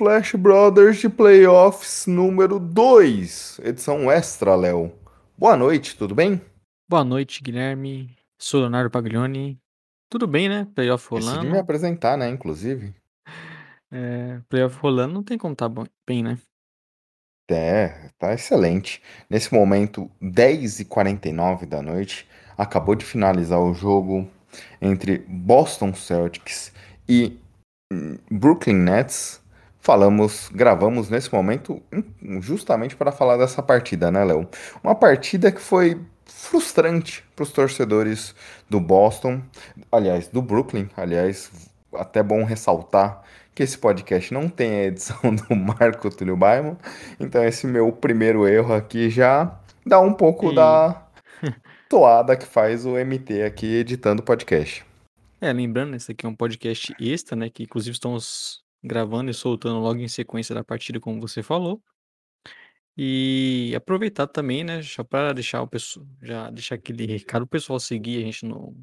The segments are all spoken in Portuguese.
Splash Brothers de Playoffs número 2, edição extra, Léo. Boa noite, tudo bem? Boa noite, Guilherme. Sou Leonardo Paglioni. Tudo bem, né? Playoff Decidi rolando. me apresentar, né, inclusive. É, playoff rolando não tem como tá bem, né? É, tá excelente. Nesse momento, 10h49 da noite, acabou de finalizar o jogo entre Boston Celtics e hum, Brooklyn Nets. Falamos, gravamos nesse momento justamente para falar dessa partida, né, Léo? Uma partida que foi frustrante para os torcedores do Boston, aliás, do Brooklyn. Aliás, até bom ressaltar que esse podcast não tem a edição do Marco Túlio Baima. Então, esse meu primeiro erro aqui já dá um pouco E- da toada que faz o MT aqui editando o podcast. É, lembrando, esse aqui é um podcast extra, né? Que inclusive estamos gravando e soltando logo em sequência da partida, como você falou. E aproveitar também, né? Já para deixar o pessoal, já deixar aquele recado pro pessoal seguir a gente no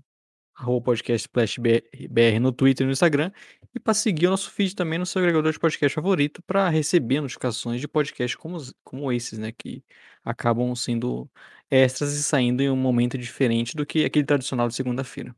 arroba podcast Splash BR no Twitter e no Instagram. E para seguir o nosso feed também no seu agregador de podcast favorito para receber notificações de podcasts como, como esses, né? Que acabam sendo extras e saindo em um momento diferente do que aquele tradicional de segunda-feira.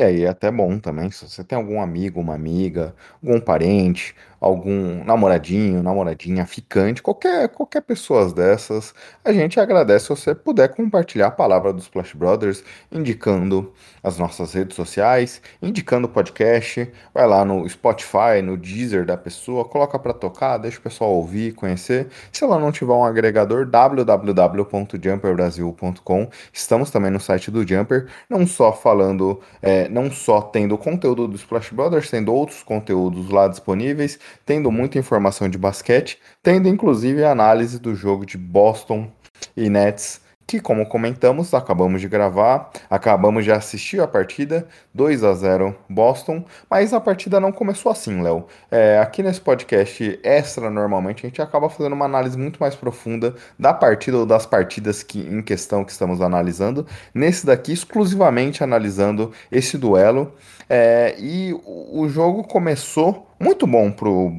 E aí, é até bom também, se você tem algum amigo, uma amiga, algum parente, algum namoradinho, namoradinha, ficante, qualquer, qualquer pessoa dessas, a gente agradece se você puder compartilhar a palavra dos Splash Brothers, indicando as nossas redes sociais, indicando o podcast, vai lá no Spotify, no Deezer da pessoa, coloca pra tocar, deixa o pessoal ouvir, conhecer. Se ela não tiver um agregador, www.jumperbrasil.com, estamos também no site do Jumper, não só falando é, não só tendo o conteúdo do Splash Brothers, tendo outros conteúdos lá disponíveis, tendo muita informação de basquete, tendo inclusive a análise do jogo de Boston e Nets, que como comentamos, acabamos de gravar, acabamos de assistir a partida, 2 a 0 Boston, mas a partida não começou assim, Léo. É, aqui nesse podcast extra, normalmente, a gente acaba fazendo uma análise muito mais profunda da partida ou das partidas que, em questão que estamos analisando. Nesse daqui, exclusivamente analisando esse duelo. É, e o o jogo começou muito bom pro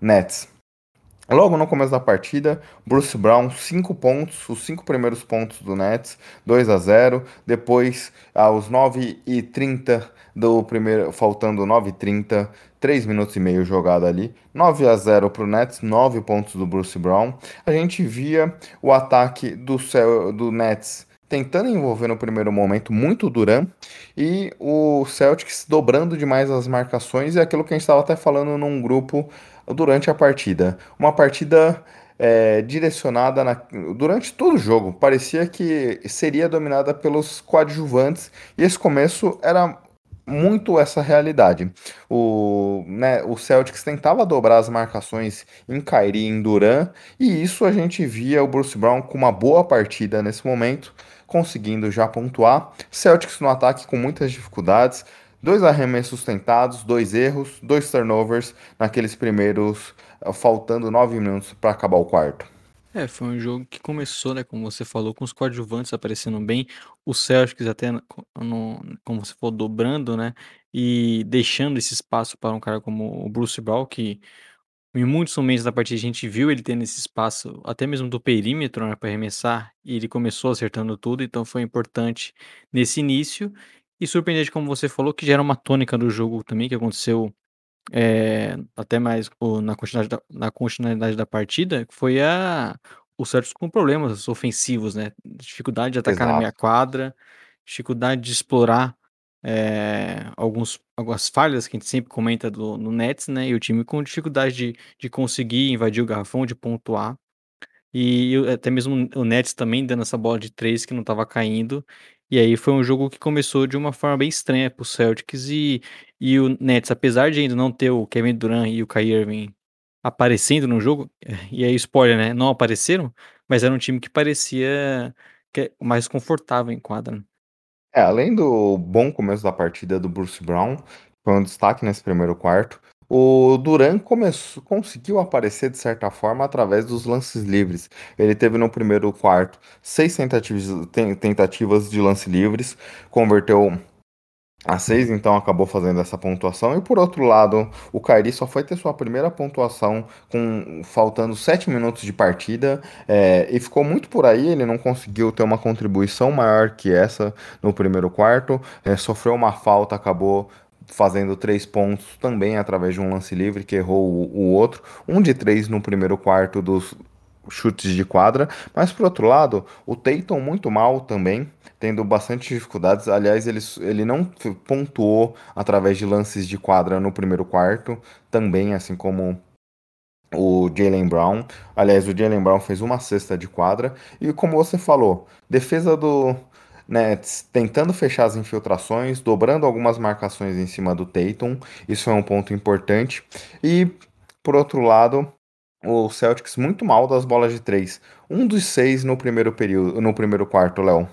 Nets. Logo no começo da partida, Bruce Brown, 5 pontos, os 5 primeiros pontos do Nets, 2 a 0. Depois, aos 9h30 do primeiro, faltando 9h30, 3 minutos e meio jogado ali, 9 a 0 para o Nets, 9 pontos do Bruce Brown. A gente via o ataque do, do Nets tentando envolver no primeiro momento muito Duran e o Celtics dobrando demais as marcações e aquilo que a gente estava até falando num grupo durante a partida. Uma partida é, direcionada na- durante todo o jogo. Parecia que seria dominada pelos coadjuvantes e esse começo era muito essa realidade. O, né, o Celtics tentava dobrar as marcações em Kyrie e em Duran e isso a gente via o Bruce Brown com uma boa partida nesse momento, conseguindo já pontuar. Celtics no ataque com muitas dificuldades. Dois arremessos tentados, dois erros, dois turnovers naqueles primeiros, eh, faltando nove minutos para acabar o quarto. É, foi um jogo que começou, né, como você falou, com os coadjuvantes aparecendo bem, o Celtics até, no, como você falou, dobrando, né, e deixando esse espaço para um cara como o Bruce Brown, que em muitos momentos da partida a gente viu ele tendo esse espaço, até mesmo do perímetro, né, para arremessar, e ele começou acertando tudo, então foi importante nesse início, e surpreendente, como você falou, que já era uma tônica do jogo também, que aconteceu é, até mais o- na continuidade da, na continuidade da partida, que foi a, o Celtics com problemas ofensivos, né? Dificuldade de atacar na meia Exato. quadra, dificuldade de explorar é, alguns, algumas falhas que a gente sempre comenta do, no Nets, né? E o time com dificuldade de, de conseguir invadir o garrafão, de pontuar. E até mesmo o Nets também dando essa bola de três que não estava caindo. E aí foi um jogo que começou de uma forma bem estranha para o Celtics e e o Nets, apesar de ainda não ter o Kevin Durant e o Kyrie Irving aparecendo no jogo, e aí spoiler, né, não apareceram, mas era um time que parecia é mais confortável em quadra. É, além do bom começo da partida do Bruce Brown, foi um destaque nesse primeiro quarto. O Duran conseguiu aparecer de certa forma através dos lances livres. Ele teve no primeiro quarto seis tentativas, tentativas de lance livres, converteu a 6 então acabou fazendo essa pontuação. E por outro lado, o Kairi só foi ter sua primeira pontuação com faltando 7 minutos de partida. É, e ficou muito por aí. Ele não conseguiu ter uma contribuição maior que essa no primeiro quarto. É, sofreu uma falta, acabou fazendo três pontos também através de um lance livre que errou o, o outro. Um de três no primeiro quarto dos chutes de quadra. Mas por outro lado, o Tatum muito mal também tendo bastante dificuldades. Aliás, ele, ele não pontuou através de lances de quadra no primeiro quarto, também, assim como o Jalen Brown. Aliás, o Jalen Brown fez uma cesta de quadra. E como você falou, defesa do Nets tentando fechar as infiltrações, dobrando algumas marcações em cima do Tatum. Isso é um ponto importante. E, por outro lado, o Celtics muito mal das bolas de três. Um dos seis no primeiro período, no primeiro quarto, Léo.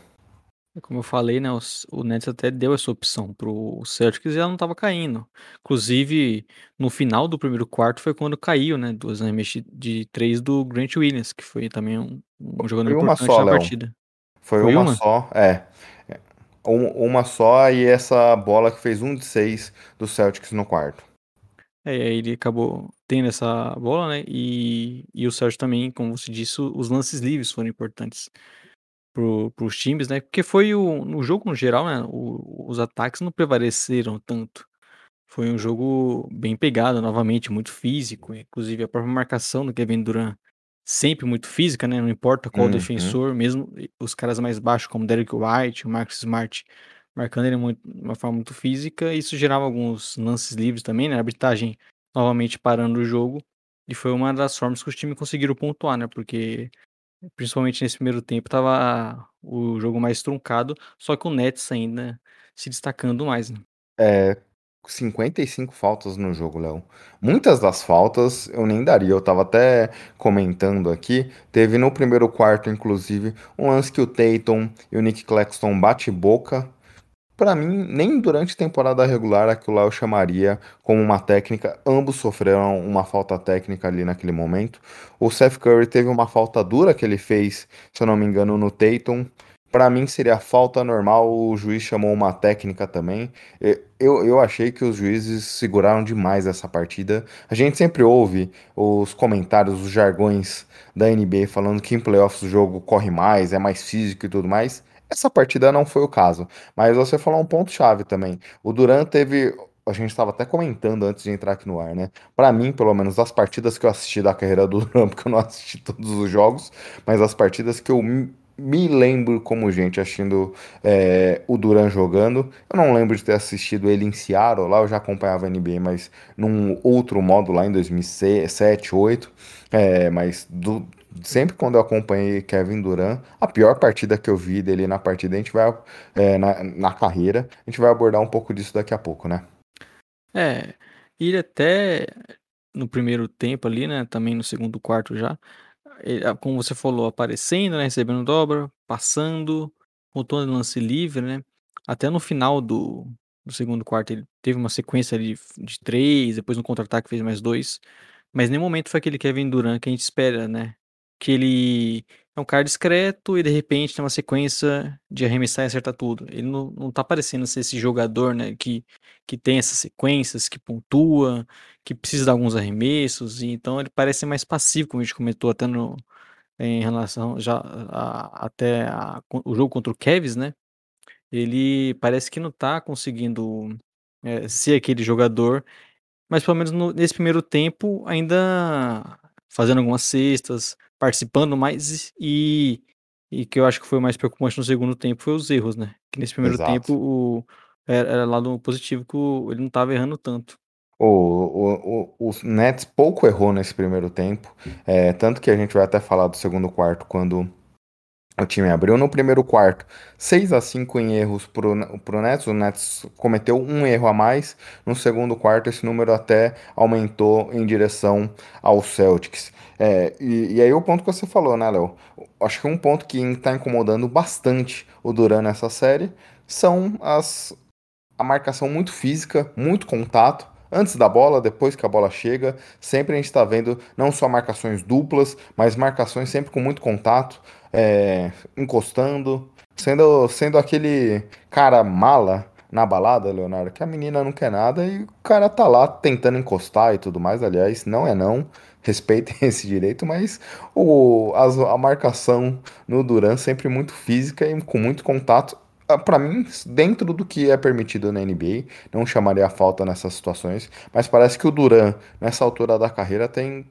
Como eu falei, né, o Nets até deu essa opção para o Celtics e ela não estava caindo. Inclusive, no final do primeiro quarto foi quando caiu, né, duas arremessas de três do Grant Williams, que foi também um, um jogador foi importante só, na Léo. partida. Foi, foi uma, uma, só, é. Uma só e essa bola que fez um de seis do Celtics no quarto. É, e aí ele acabou tendo essa bola, né? E, e o Celtics também, como você disse, os lances livres foram importantes para os times, né? Porque foi o, no jogo no geral, né? O, os ataques não prevaleceram tanto. Foi um jogo bem pegado, novamente, muito físico. Inclusive a própria marcação do Kevin Durant sempre muito física, né? Não importa qual Uhum. defensor, mesmo os caras mais baixos, como Derek White, o Marcus Smart, marcando ele muito, de uma forma muito física. Isso gerava alguns lances livres também, né? A arbitragem novamente parando o jogo. E foi uma das formas que os times conseguiram pontuar, né? Porque Principalmente nesse primeiro tempo, tava o jogo mais truncado, só que o Nets ainda se destacando mais, né. É, 55 faltas no jogo, Léo. Muitas das faltas eu nem daria, eu tava até comentando aqui. Teve no primeiro quarto, inclusive, um lance que o Tatum e o Nick Claxton bate boca para mim, nem durante a temporada regular aquilo lá eu chamaria como uma técnica. Ambos sofreram uma falta técnica ali naquele momento. O Seth Curry teve uma falta dura que ele fez, se eu não me engano, no Tatum. Para mim seria falta normal, o juiz chamou uma técnica também. Eu, eu achei que os juízes seguraram demais essa partida. A gente sempre ouve os comentários, os jargões da NBA falando que em playoffs o jogo corre mais, é mais físico e tudo mais. Essa partida não foi o caso, mas você falou um ponto-chave também. O Duran teve. A gente estava até comentando antes de entrar aqui no ar, né? Para mim, pelo menos, das partidas que eu assisti da carreira do Duran, porque eu não assisti todos os jogos, mas as partidas que eu me lembro como gente assistindo é, o Duran jogando. Eu não lembro de ter assistido ele em Seattle, lá eu já acompanhava a NBA, mas num outro modo lá em 2007, 2008. É, mas do, sempre quando eu acompanhei Kevin Durant, a pior partida que eu vi dele na partida, a gente vai é, na, na carreira, a gente vai abordar um pouco disso daqui a pouco, né? É, ele até no primeiro tempo ali, né, também no segundo quarto já, ele, como você falou, aparecendo, né, recebendo dobra, passando, voltando lance livre, né, até no final do, do segundo quarto ele teve uma sequência de, de três, depois no contra-ataque fez mais dois, mas nenhum momento foi aquele Kevin Durant que a gente espera, né, que ele é um cara discreto e de repente tem uma sequência de arremessar e acertar tudo. Ele não, não tá parecendo ser esse jogador, né, que, que tem essas sequências, que pontua, que precisa de alguns arremessos, e então ele parece mais passivo, como a gente comentou até no, em relação já a, até a, o jogo contra o Kevs, né? Ele parece que não tá conseguindo é, ser aquele jogador, mas pelo menos no, nesse primeiro tempo ainda fazendo algumas cestas, participando mais e e que eu acho que foi mais preocupante no segundo tempo foi os erros, né, que nesse primeiro Exato. tempo o era era lado positivo que o ele não estava errando tanto. O, o, o, o Nets pouco errou nesse primeiro tempo, é, tanto que a gente vai até falar do segundo quarto quando O time abriu no primeiro quarto 6 a 5 em erros pro, pro Nets. O Nets cometeu um erro a mais. No segundo quarto, esse número até aumentou em direção ao Celtics. É, e, e, aí o ponto que você falou, né, Léo? Acho que um ponto que está incomodando bastante o Duran nessa série são as, a marcação muito física, muito contato antes da bola, depois que a bola chega, sempre a gente está vendo não só marcações duplas, mas marcações sempre com muito contato, é, encostando, sendo, sendo aquele cara mala na balada, Leonardo, que a menina não quer nada e o cara tá lá tentando encostar e tudo mais. Aliás, não é não, respeitem esse direito, mas o, a, a marcação no Duran sempre muito física e com muito contato ah, para mim, dentro do que é permitido na NBA, não chamaria a falta nessas situações, mas parece que o Duran, nessa altura da carreira, tem,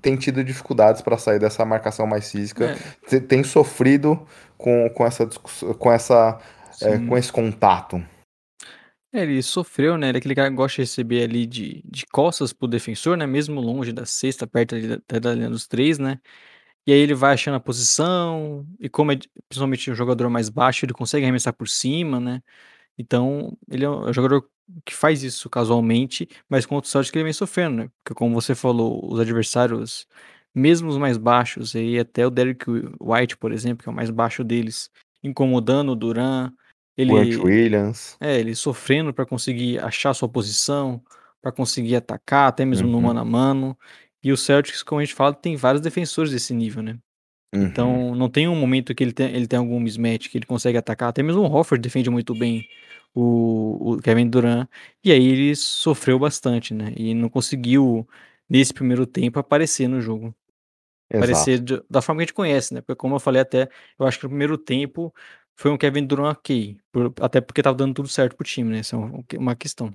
tem tido dificuldades para sair dessa marcação mais física, é. tem sofrido com, com essa com essa é, com esse contato. É, ele sofreu, né? Ele é aquele cara que gosta de receber ali de, de costas pro defensor, né? Mesmo longe da cesta, perto ali da, da linha dos três, né? E aí ele vai achando a posição, e como é principalmente um jogador mais baixo, ele consegue arremessar por cima, né. Então, ele é um jogador que faz isso casualmente, mas contra o Celtics ele vem sofrendo, né, porque como você falou, os adversários, mesmo os mais baixos, aí até o Derrick White, por exemplo, que é o mais baixo deles, incomodando o Duran, ele Williams. É, ele sofrendo para conseguir achar sua posição, para conseguir atacar, até mesmo uhum. no mano a mano. E o Celtics, como a gente fala, tem vários defensores desse nível, né? Uhum. Então, não tem um momento que ele tem, ele tem algum mismatch que ele consegue atacar. Até mesmo o Hofford defende muito bem o, o Kevin Durant. E aí ele sofreu bastante, né? E não conseguiu, nesse primeiro tempo, aparecer no jogo. Exato. Aparecer de, da forma que a gente conhece, né? Porque, como eu falei até, eu acho que no primeiro tempo foi um Kevin Durant ok. Por, até porque tava dando tudo certo pro time, né? Essa é uma questão.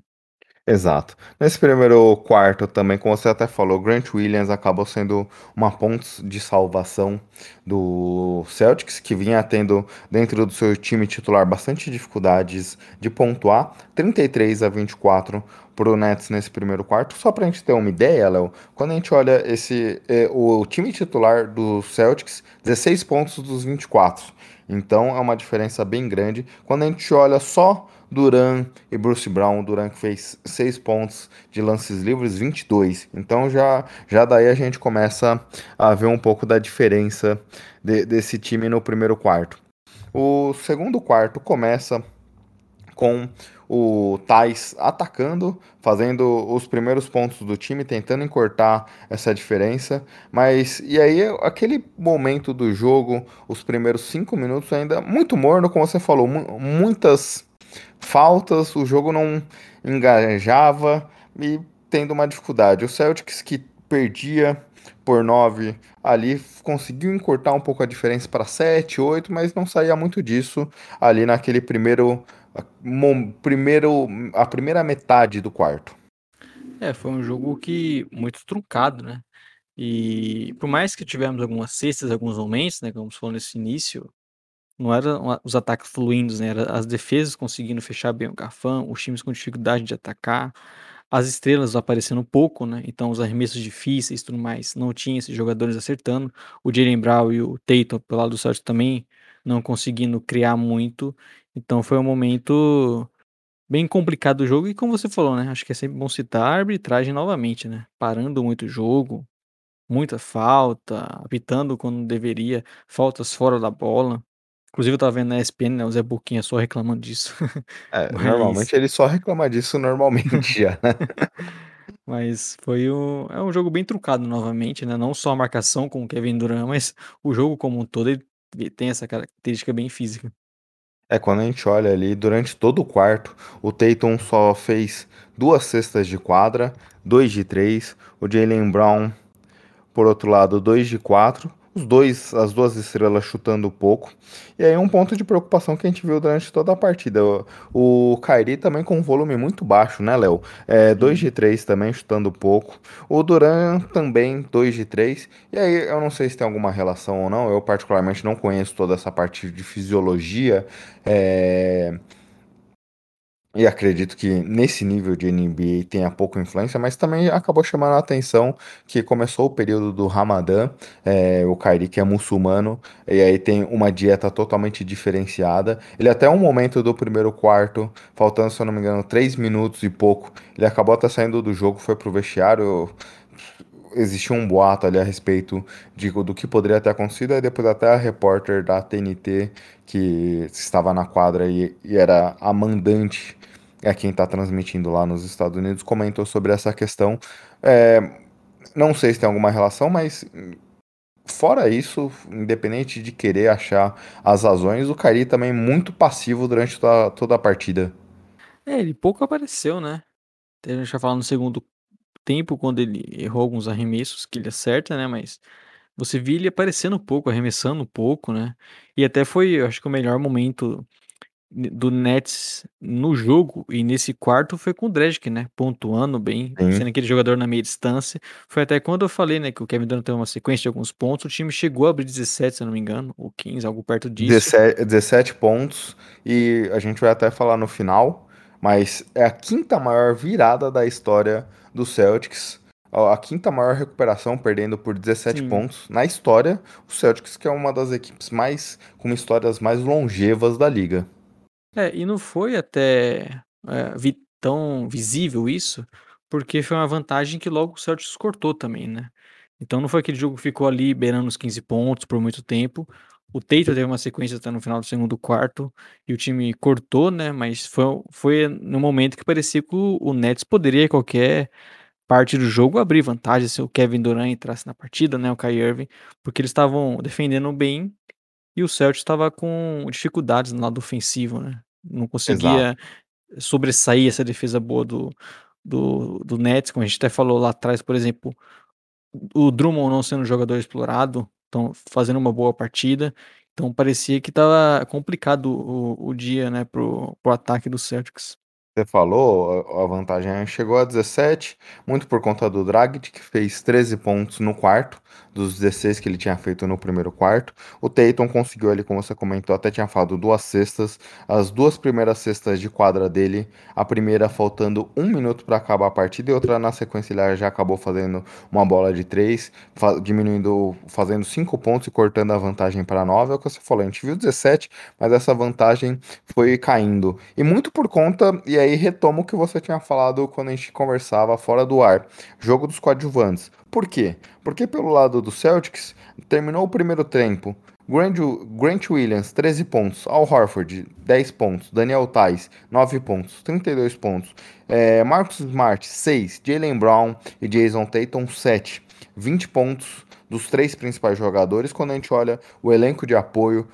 Exato. Nesse primeiro quarto também, como você até falou, Grant Williams acabou sendo uma ponte de salvação do Celtics, que vinha tendo dentro do seu time titular bastante dificuldades de pontuar, 33 a 24 para o Nets nesse primeiro quarto. Só para a gente ter uma ideia, Léo, quando a gente olha esse eh, o time titular do Celtics, 16 pontos dos 24. Então é uma diferença bem grande. Quando a gente olha só Duran e Bruce Brown. Duran que fez 6 pontos de lances livres, 22. Então já, já daí a gente começa a ver um pouco da diferença de, desse time no primeiro quarto. O segundo quarto começa com o Tais atacando, fazendo os primeiros pontos do time, tentando encurtar essa diferença. Mas e aí aquele momento do jogo, os primeiros cinco minutos ainda muito morno, como você falou, muitas faltas, o jogo não engajava e tendo uma dificuldade. O Celtics que perdia por 9 ali conseguiu encurtar um pouco a diferença para 7, 8, mas não saía muito disso ali naquele primeiro primeiro a primeira metade do quarto. É, foi um jogo que muito truncado, né? E por mais que tivemos algumas cestas, alguns momentos, né, como falou nesse início, não eram os ataques fluindo, né, era as defesas conseguindo fechar bem o garfão, os times com dificuldade de atacar, as estrelas aparecendo pouco, né, então os arremessos difíceis e tudo mais, não tinha esses jogadores acertando, o Jaylen Brown e o Tatum pelo lado do Celtics também não conseguindo criar muito, então foi um momento bem complicado do jogo e como você falou, né, acho que é sempre bom citar a arbitragem novamente, né, parando muito o jogo, muita falta, apitando quando deveria, faltas fora da bola. Inclusive eu tava vendo na ESPN, né, o Zé Boquinha só reclamando disso. É, Mas... normalmente ele só reclama disso normalmente já, né? Mas foi o... é um jogo bem trucado novamente, né? Não só a marcação com o Kevin Durant, mas o jogo como um todo ele tem essa característica bem física. É, quando a gente olha ali, durante todo o quarto, o Tatum só fez duas cestas de quadra, dois de três, o Jalen Brown, por outro lado, dois de quatro, os dois, as duas estrelas chutando pouco. E aí um ponto de preocupação que a gente viu durante toda a partida. O, o Kairi também com um volume muito baixo, né, Léo? É, 2 de 3 também chutando pouco. O Duran também 2 de 3. E aí eu não sei se tem alguma relação ou não. Eu particularmente não conheço toda essa parte de fisiologia. É e acredito que nesse nível de NBA tenha pouca influência, mas também acabou chamando a atenção que começou o período do Ramadã, é, o Kairi que é muçulmano, e aí tem uma dieta totalmente diferenciada. Ele até um momento do primeiro quarto, faltando, se eu não me engano, três minutos e pouco, ele acabou até saindo do jogo, foi pro vestiário, existia um boato ali a respeito de, do que poderia ter acontecido, e depois até a repórter da TNT, que estava na quadra e, e era a mandante, é quem está transmitindo lá nos Estados Unidos, comentou sobre essa questão. É, não sei se tem alguma relação, mas fora isso, independente de querer achar as razões, o Kyrie também muito passivo durante toda, toda a partida. É, ele pouco apareceu, né? A gente já falou no segundo tempo, quando ele errou alguns arremessos que ele acerta, né? Mas você viu ele aparecendo um pouco, arremessando um pouco, né? E até foi, eu acho que o melhor momento do Nets no jogo e nesse quarto foi com o Dragic, né? Pontuando bem, sendo aquele jogador na meia distância. Foi até quando eu falei, né, que o Kevin Durant tem uma sequência de alguns pontos. O time chegou a abrir 17, se eu não me engano, ou 15, algo perto disso. 17, 17 pontos, e a gente vai até falar no final, mas é a quinta maior virada da história do Celtics. A quinta maior recuperação, perdendo por 17 Sim. pontos na história. O Celtics, que é uma das equipes mais com histórias mais longevas da liga. É, e não foi até é, vi- tão visível isso, porque foi uma vantagem que logo o Celtics cortou também, né? Então não foi aquele jogo que ficou ali beirando os 15 pontos por muito tempo. O Tatum teve uma sequência até no final do segundo quarto e o time cortou, né? Mas foi, foi no momento que parecia que o, o Nets poderia, qualquer parte do jogo, abrir vantagem se o Kevin Durant entrasse na partida, né? O Kyrie Irving, porque eles estavam defendendo bem e o Celtics estava com dificuldades no lado ofensivo, né? Não Exato. conseguia sobressair essa defesa boa do, do, do Nets, como a gente até falou lá atrás, por exemplo, o Drummond não sendo um jogador explorado, então fazendo uma boa partida, então parecia que estava complicado o, o dia, né, pro, pro ataque do Celtics. Você falou, a vantagem chegou a 17, muito por conta do Dragic, que fez 13 pontos no quarto, dos 16 que ele tinha feito no primeiro quarto. O Tatum conseguiu ali, como você comentou, até tinha falado duas cestas, as duas primeiras cestas de quadra dele, a primeira faltando um minuto para acabar a partida e outra na sequência ele já acabou fazendo uma bola de três, fa diminuindo, fazendo 5 pontos e cortando a vantagem para 9. É o que você falou, a gente viu 17, mas essa vantagem foi caindo. E muito por conta, e aí retomo o que você tinha falado quando a gente conversava fora do ar, jogo dos coadjuvantes. Por quê? Porque pelo lado do Celtics, terminou o primeiro tempo, Grant, Grant Williams, 13 pontos. Al Horford, 10 pontos. Daniel Tais, 9 pontos. 32 pontos. É, Marcus Smart, 6. Jalen Brown e Jason Tatum, 7. 20 pontos dos três principais jogadores. Quando a gente olha o elenco de apoio,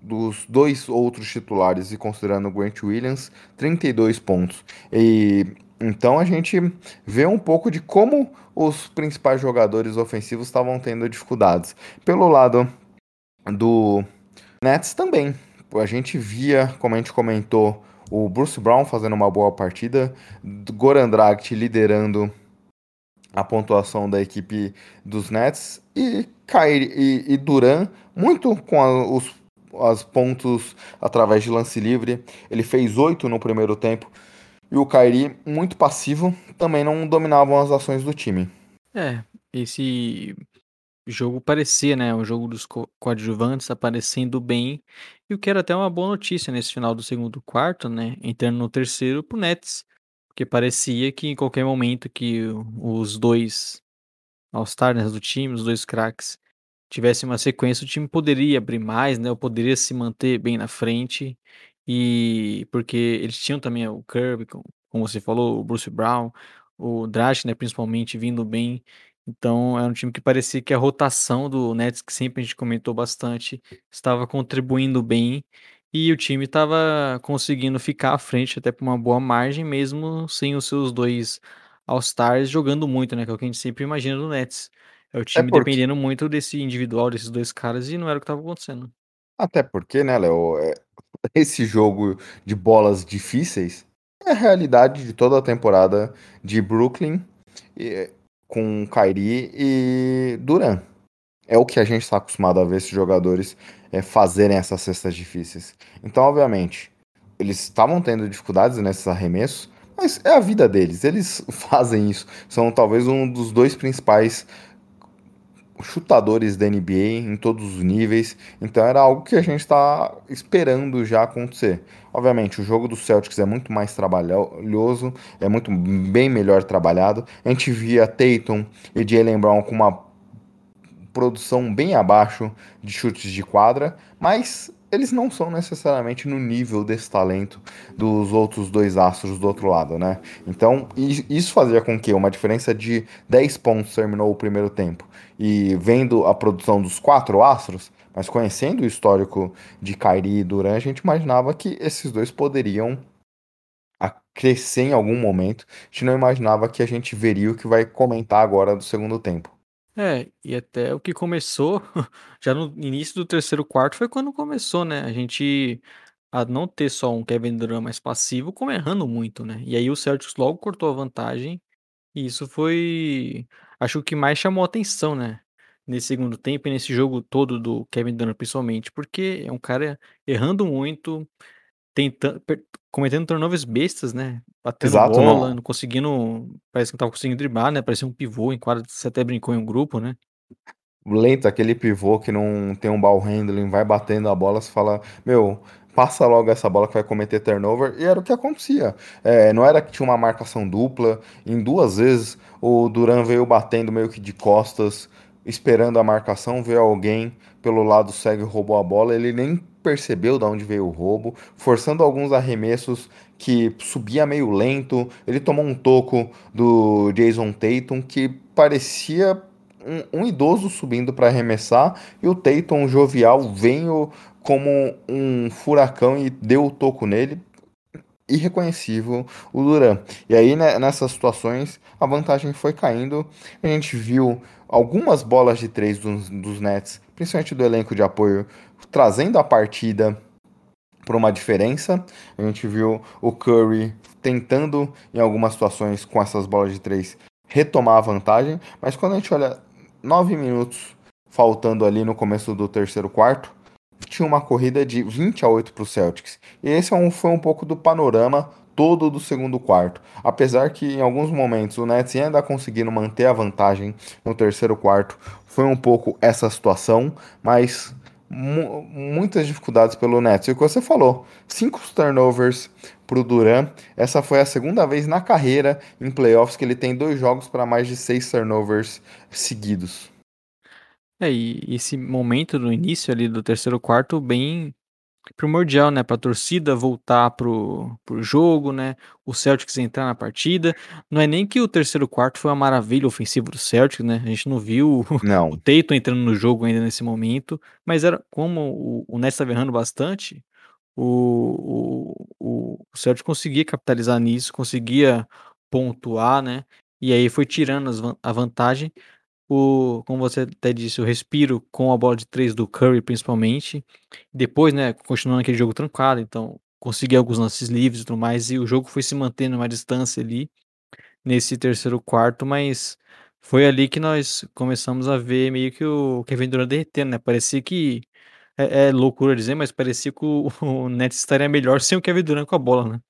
dos dois outros titulares e considerando o Grant Williams, 32 pontos. E então a gente vê um pouco de como os principais jogadores ofensivos estavam tendo dificuldades. Pelo lado do Nets também, a gente via, como a gente comentou, o Bruce Brown fazendo uma boa partida, Goran Dragic liderando a pontuação da equipe dos Nets e Kyrie e, e Duran muito com a, os as pontos através de lance livre. Ele fez oito no primeiro tempo. E o Kairi, muito passivo, também não dominavam as ações do time. É, esse jogo parecia, né, o jogo dos co coadjuvantes aparecendo bem, e o que era até uma boa notícia nesse final do segundo quarto, né, entrando no terceiro pro Nets, porque parecia que em qualquer momento que os dois All-Stars, né, do time, os dois craques, tivesse uma sequência, o time poderia abrir mais, né, ou poderia se manter bem na frente, e porque eles tinham também o Kirby, como você falou, o Bruce Brown, o Dragic, né, principalmente vindo bem, então era um time que parecia que a rotação do Nets, que sempre a gente comentou bastante, estava contribuindo bem, e o time estava conseguindo ficar à frente até por uma boa margem, mesmo sem os seus 2 All-Stars jogando muito, né, que é o que a gente sempre imagina do Nets. É o time porque, dependendo muito desse individual, desses 2 caras, e não era o que estava acontecendo. até porque, né, Léo, é, esse jogo de bolas difíceis é a realidade de toda a temporada de Brooklyn e, com Kyrie e Durant. É o que a gente está acostumado a ver esses jogadores é, fazerem essas cestas difíceis. Então, obviamente, eles estavam tendo dificuldades nesses arremessos, mas é a vida deles, eles fazem isso. São talvez um dos dois principais chutadores da NBA em todos os níveis, então era algo que a gente está esperando já acontecer. Obviamente, o jogo do Celtics é muito mais trabalhoso, é muito bem melhor trabalhado. A gente via Tatum e Jalen Brown com uma produção bem abaixo de chutes de quadra, mas eles não são necessariamente no nível desse talento dos outros dois astros do outro lado, né? Então, isso fazia com que uma diferença de 10 pontos terminou o primeiro tempo. E vendo a produção dos quatro astros, mas conhecendo o histórico de Kyrie e Durant, a gente imaginava que esses dois poderiam crescer em algum momento. A gente não imaginava que a gente veria o que vai comentar agora do segundo tempo. É, e até o que começou já no início do terceiro quarto foi quando começou, né, a gente a não ter só um Kevin Durant mais passivo, como errando muito, né. E aí o Celtics logo cortou a vantagem, e isso foi acho que mais chamou atenção, né, nesse segundo tempo e nesse jogo todo do Kevin Durant principalmente, porque é um cara errando muito, tentando cometendo turnovers bestas, né, batendo Exato, bola, não não conseguindo parece que não estava conseguindo driblar, né, parecia um pivô em quadra, você até brincou em um grupo, né. Lento, aquele pivô que não tem um ball handling, vai batendo a bola, você fala: "Meu, passa logo essa bola que vai cometer turnover", e era o que acontecia. Eh, não era que tinha uma marcação dupla, em 2 vezes o Durant veio batendo meio que de costas, esperando a marcação, veio alguém pelo lado cego e roubou a bola, ele nem percebeu de onde veio o roubo, forçando alguns arremessos que subia meio lento. Ele tomou um toco do Jason Tatum que parecia um, um idoso subindo para arremessar e o Tatum jovial veio como um furacão e deu o toco nele. Irreconhecível o Duran. E aí, né, nessas situações, a vantagem foi caindo. A gente viu algumas bolas de três dos, dos Nets, principalmente do elenco de apoio, trazendo a partida para uma diferença. A gente viu o Curry tentando, em algumas situações, com essas bolas de três, retomar a vantagem. Mas quando a gente olha nove minutos faltando ali no começo do terceiro quarto, tinha uma corrida de 20 a 8 para o Celtics. E esse é foi um pouco do panorama todo do segundo quarto. Apesar que em alguns momentos o Nets ainda conseguindo manter a vantagem no terceiro quarto, foi um pouco essa situação, mas mu muitas dificuldades pelo Nets. E o que você falou, cinco turnovers para o Duran. Essa foi a segunda vez na carreira em playoffs que ele tem dois jogos para mais de seis turnovers seguidos. É, e esse momento no início ali do terceiro quarto bem primordial, né, pra torcida voltar pro pro jogo, né, o Celtics entrar na partida. Não é nem que o terceiro quarto foi uma maravilha ofensiva do Celtics, né, a gente não viu o Não. Tatum entrando no jogo ainda nesse momento, mas era como o o Nets estava errando bastante, o o o Celtics conseguia capitalizar nisso, conseguia pontuar, né, e aí foi tirando as a vantagem. O como você até disse, o respiro com a bola de 3 do Curry principalmente, depois, né, continuando aquele jogo trancado, então conseguir alguns lances livres e tudo mais, e o jogo foi se mantendo uma distância ali, nesse terceiro quarto, mas foi ali que nós começamos a ver meio que o Kevin Durant derretendo, né, parecia que é é loucura dizer, mas parecia que o o Nets estaria melhor sem o Kevin Durant com a bola, né.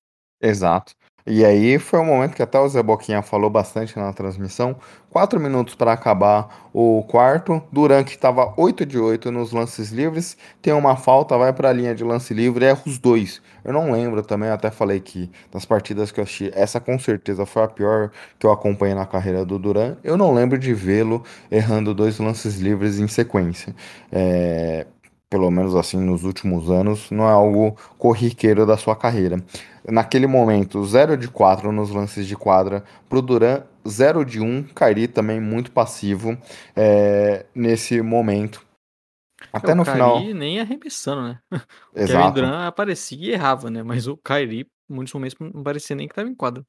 Exato. E aí foi um momento que até o Zé Boquinha falou bastante na transmissão, 4 minutos para acabar o quarto, Duran que estava 8 de 8 nos lances livres, tem uma falta, vai para a linha de lance livre, erra os dois. Eu não lembro também, até falei que das partidas que eu assisti, essa com certeza foi a pior que eu acompanhei na carreira do Duran. Eu não lembro de vê-lo errando dois lances livres em sequência. É, pelo menos assim nos últimos anos, não é algo corriqueiro da sua carreira. Naquele momento, 0 de 4 nos lances de quadra para o Duran, 0 de 1, Kairi também muito passivo é, nesse momento. É, Até o no final. Kyrie nem arremessando, né. O Kevin Exato, Durant aparecia e errava, né, mas o Kyrie, em muitos momentos, não parecia nem que estava em quadra.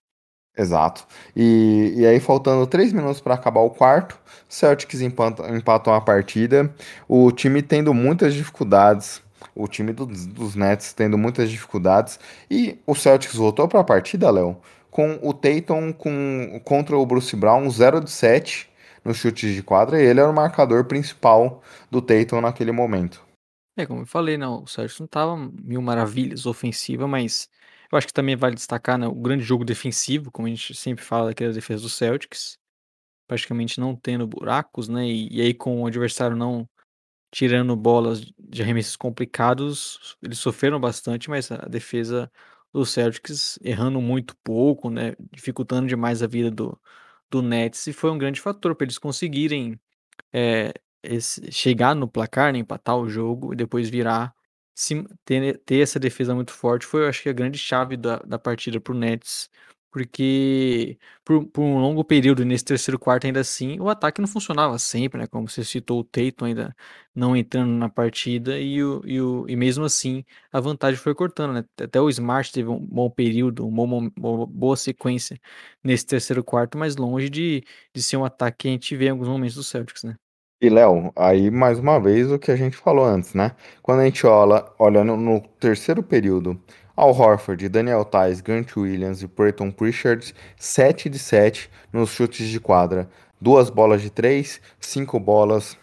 Exato. E, e aí, faltando 3 minutos para acabar o quarto, Celtics empata- empatam a partida. O time tendo muitas dificuldades o time dos, dos Nets tendo muitas dificuldades. E o Celtics voltou para a partida, Léo, com o Tatum com, contra o Bruce Brown 0 de 7 nos chutes de quadra. E ele era o marcador principal do Tatum naquele momento. É, como eu falei, né, o Celtics não estava mil maravilhas ofensiva, mas eu acho que também vale destacar, né, o grande jogo defensivo, como a gente sempre fala daquela defesa do Celtics, praticamente não tendo buracos, né, e, e aí com o adversário não tirando bolas de arremessos complicados, eles sofreram bastante, mas a defesa do Celtics errando muito pouco, né, dificultando demais a vida do, do Nets, e foi um grande fator para eles conseguirem é, esse, chegar no placar, né, empatar o jogo e depois virar, se, ter, ter essa defesa muito forte foi, eu acho que a grande chave da, da partida pro Nets, porque por, por um longo período nesse terceiro quarto ainda assim, o ataque não funcionava sempre, né, como você citou o Tatum ainda não entrando na partida e, o, e, o, e mesmo assim a vantagem foi cortando, né, até o Smart teve um bom período, uma, uma boa sequência nesse terceiro quarto, mas longe de, de ser um ataque que a gente vê em alguns momentos do Celtics, né. E, Léo, aí mais uma vez o que a gente falou antes, né? Quando a gente olha, olha no, no terceiro período, Al Horford, Daniel Tais, Grant Williams e Peyton Pritchard, 7 de 7 nos chutes de quadra. Duas bolas de 3, cinco bolas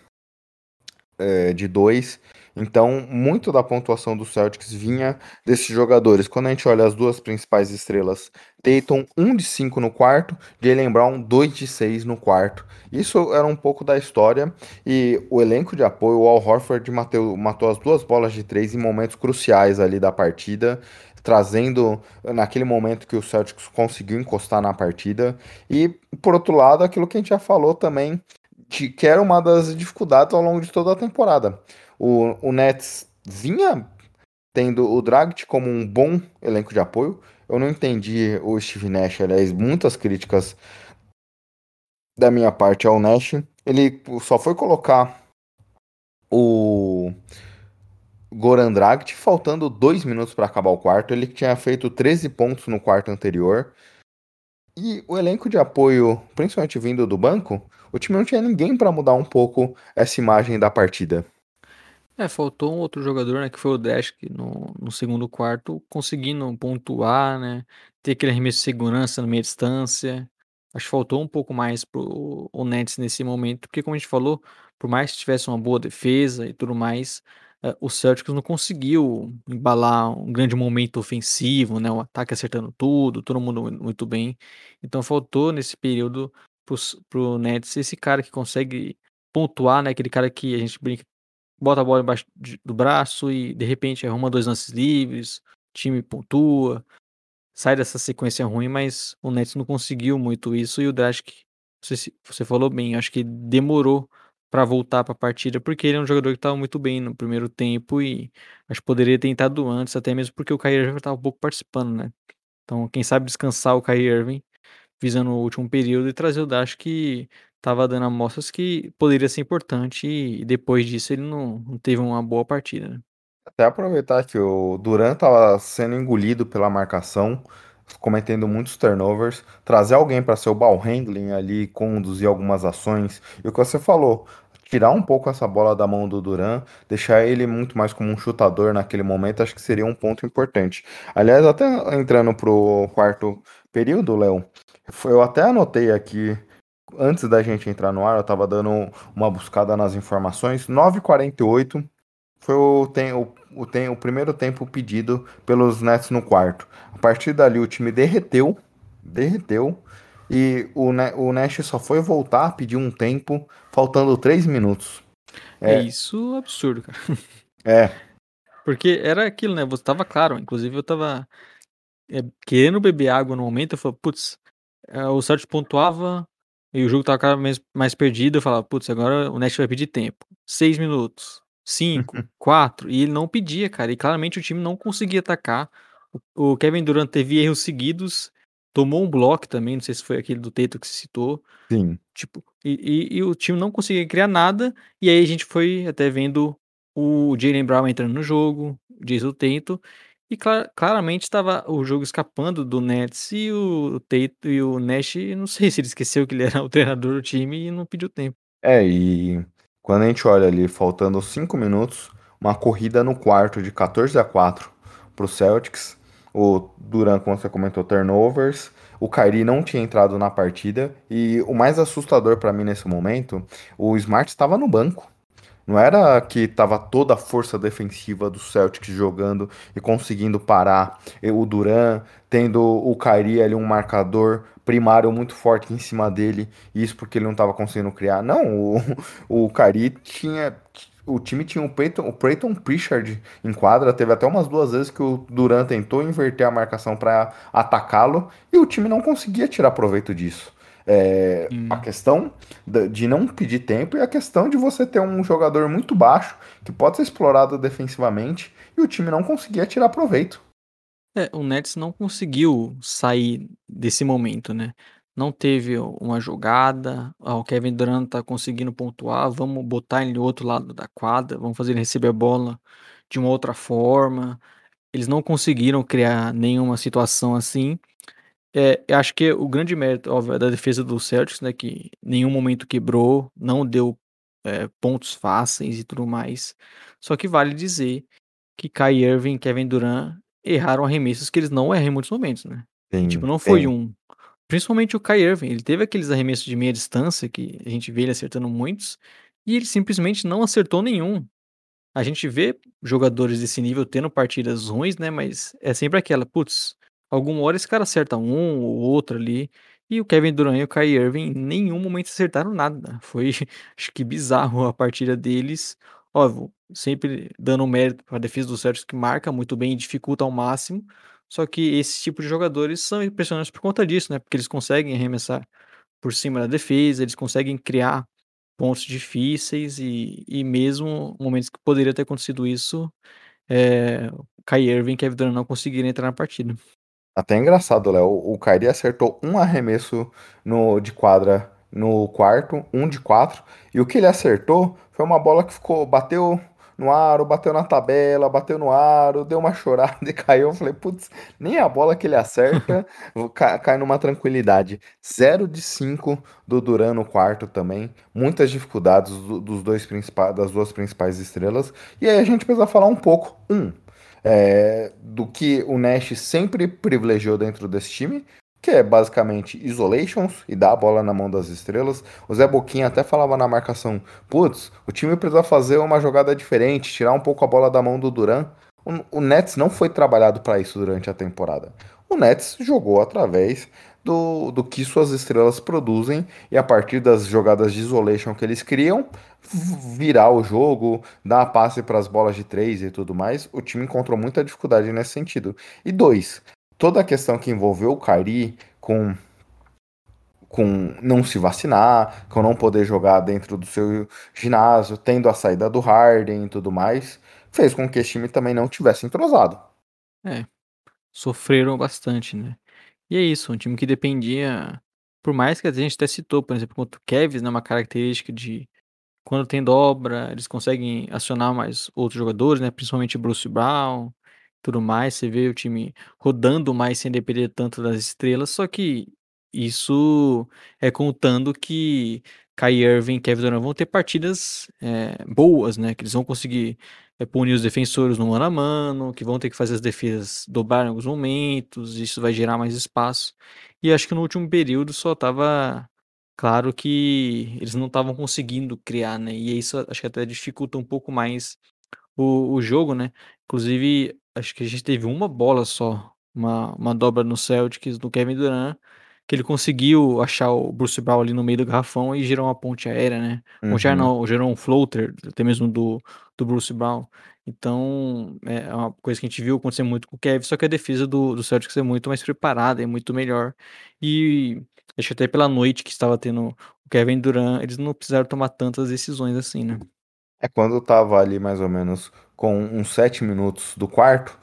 é, de 2 então, muito da pontuação do Celtics vinha desses jogadores. Quando a gente olha as duas principais estrelas, Tatum 1 de 5 no quarto, Jalen Brown 2 de 6 no quarto. Isso era um pouco da história e o elenco de apoio, o Al Horford matou, matou as duas bolas de 3 em momentos cruciais ali da partida trazendo naquele momento que o Celtics conseguiu encostar na partida. E, por outro lado, aquilo que a gente já falou também, que era uma das dificuldades ao longo de toda a temporada. O, o Nets vinha tendo o Dragic como um bom elenco de apoio. Eu não entendi o Steve Nash, aliás, muitas críticas da minha parte ao Nash. Ele só foi colocar o Goran Dragic faltando dois minutos para acabar o quarto. Ele tinha feito 13 pontos no quarto anterior. E o elenco de apoio, principalmente vindo do banco, o time não tinha ninguém para mudar um pouco essa imagem da partida. É, faltou um outro jogador, né, que foi o Dash, que no, no segundo quarto, conseguindo pontuar, né, ter aquele arremesso de segurança na meia distância. Acho que faltou um pouco mais pro o Nets nesse momento, porque como a gente falou, por mais que tivesse uma boa defesa e tudo mais, uh, o Celtics não conseguiu embalar um grande momento ofensivo, né, o ataque acertando tudo, todo mundo muito bem. Então faltou nesse período pro, pro Nets esse cara que consegue pontuar, né, aquele cara que a gente brinca bota a bola embaixo do braço e de repente arruma dois lances livres, time pontua, sai dessa sequência ruim, mas o Nets não conseguiu muito isso e o Dragic, você, você falou bem, acho que demorou para voltar para a partida porque ele é um jogador que estava muito bem no primeiro tempo e acho que poderia ter tentado antes, até mesmo porque o Kyrie Irving estava um pouco participando, né? Então, quem sabe descansar o Kyrie Irving visando o último período e trazer o Dash que estava dando amostras que poderia ser importante e depois disso ele não, não teve uma boa partida. Né? Até aproveitar que o Duran estava sendo engolido pela marcação, cometendo muitos turnovers, trazer alguém para ser o ball handling ali, conduzir algumas ações. E o que você falou, tirar um pouco essa bola da mão do Duran, deixar ele muito mais como um chutador naquele momento, acho que seria um ponto importante. Aliás, até entrando pro quarto período, Léo, eu até anotei aqui antes da gente entrar no ar, eu tava dando uma buscada nas informações. 9h48 foi o, tem, o, o, tem, o primeiro tempo pedido pelos Nets no quarto. A partir dali o time derreteu, derreteu, e o, o Nash só foi voltar a pedir um tempo, faltando 3 minutos. É, é isso absurdo, cara. É. Porque era aquilo, né? Você tava claro, inclusive eu tava é, querendo beber água no momento, eu falei, putz, é, o Celtics pontuava, e o jogo tava cada vez mais perdido, eu falava, putz, agora o Nest vai pedir tempo. Seis minutos, cinco, quatro, e ele não pedia, cara. E claramente o time não conseguia atacar. O, o Kevin Durant teve erros seguidos, tomou um bloco também, não sei se foi aquele do Teto que se citou. Sim. Tipo, e, e, e, o time não conseguia criar nada, e aí a gente foi até vendo o Jalen Brown entrando no jogo, diz o Tento, e clar, claramente estava o jogo escapando do Nets e o Tate e o Nash, não sei se ele esqueceu que ele era o treinador do time e não pediu tempo. É, e quando a gente olha ali, faltando 5 minutos, uma corrida no quarto de 14 a 4 pro Celtics. O Duran, como você comentou, turnovers. O Kyrie não tinha entrado na partida. E o mais assustador para mim nesse momento, o Smart estava no banco. Não era que tava toda a força defensiva do Celtics jogando e conseguindo parar o Duran, tendo o Kyrie ali um marcador primário muito forte em cima dele, isso porque ele não estava conseguindo criar. Não, o, o Kyrie tinha o time tinha o Peyton, o Peyton Pritchard em quadra, teve até umas duas vezes que o Duran tentou inverter a marcação para atacá-lo e o time não conseguia tirar proveito disso. É, hum. A questão de não pedir tempo e a questão de você ter um jogador muito baixo que pode ser explorado defensivamente e o time não conseguia tirar proveito. É, o Nets não conseguiu sair desse momento, né? Não teve uma jogada, ah, o Kevin Durant tá conseguindo pontuar, vamos botar ele do outro lado da quadra, vamos fazer ele receber a bola de uma outra forma. Eles não conseguiram criar nenhuma situação assim. É, eu acho que o grande mérito, óbvio, é da defesa do Celtics, né, que em nenhum momento quebrou, não deu é, pontos fáceis e tudo mais. Só que vale dizer que Kai Irving e Kevin Durant erraram arremessos que eles não erram em muitos momentos, né? Sim, tipo, não foi sim. um. Principalmente o Kai Irving, ele teve aqueles arremessos de meia distância que a gente vê ele acertando muitos, e ele simplesmente não acertou nenhum. A gente vê jogadores desse nível tendo partidas ruins, né? Mas é sempre aquela, putz, alguma hora esse cara acerta um ou outro ali. E o Kevin Durant e o Kai Irving em nenhum momento acertaram nada. Foi, acho que bizarro a partida deles. Óbvio, sempre dando mérito para a defesa do Celtics que marca muito bem e dificulta ao máximo. Só que esse tipo de jogadores são impressionantes por conta disso, né? Porque eles conseguem arremessar por cima da defesa, eles conseguem criar pontos difíceis e, e mesmo momentos que poderia ter acontecido isso, é, Kai Irving e Kevin Durant não conseguiram entrar na partida. Até engraçado, Léo. O Kyrie acertou um arremesso no, de quadra no quarto, um de quatro, e o que ele acertou foi uma bola que ficou, bateu no aro, bateu na tabela, bateu no aro, deu uma chorada e caiu. Eu falei, putz, nem a bola que ele acerta cai, numa tranquilidade. 0 de 5 do Duran no quarto também. Muitas dificuldades do, dos dois principais, das duas principais estrelas. E aí a gente precisa falar um pouco. Um, é, do que o Nash sempre privilegiou dentro desse time, que é basicamente isolations e dar a bola na mão das estrelas. O Zé Boquinha até falava na marcação: putz, o time precisa fazer uma jogada diferente, tirar um pouco a bola da mão do Duran. O, o Nets não foi trabalhado para isso durante a temporada. O Nets jogou através do, do que suas estrelas produzem e a partir das jogadas de isolation que eles criam, virar o jogo, dar passe para as bolas de três e tudo mais. O time encontrou muita dificuldade nesse sentido. E dois, toda a questão que envolveu o Kairi com com não se vacinar, com não poder jogar dentro do seu ginásio, tendo a saída do Harden e tudo mais, fez com que esse time também não tivesse entrosado. É, sofreram bastante, né? E é isso, um time que dependia, por mais que a gente até citou, por exemplo, quanto o Kevs, né, uma característica de quando tem dobra, eles conseguem acionar mais outros jogadores, né, principalmente Bruce Brown, tudo mais, você vê o time rodando mais sem depender tanto das estrelas, só que isso é contando que Kai Irving e Kevin Durant vão ter partidas é, boas, né? Que eles vão conseguir é, punir os defensores no mano a mano, que vão ter que fazer as defesas dobrar em alguns momentos, isso vai gerar mais espaço. E acho que no último período só tava claro que eles não estavam conseguindo criar, né? E isso acho que até dificulta um pouco mais o, o jogo, né? Inclusive, acho que a gente teve uma bola só, uma, uma dobra no Celtics do Kevin Durant, que ele conseguiu achar o Bruce Brown ali no meio do garrafão e gerou uma ponte aérea, né? Ponte aérea Uhum. não, gerou um floater, até mesmo do, do Bruce Brown. Então, é uma coisa que a gente viu acontecer muito com o Kevin, só que a defesa do, do Celtics é muito mais preparada, é muito melhor. E acho que até pela noite que estava tendo o Kevin Durant, eles não precisaram tomar tantas decisões assim, né? É quando tava ali mais ou menos com uns 7 minutos do quarto,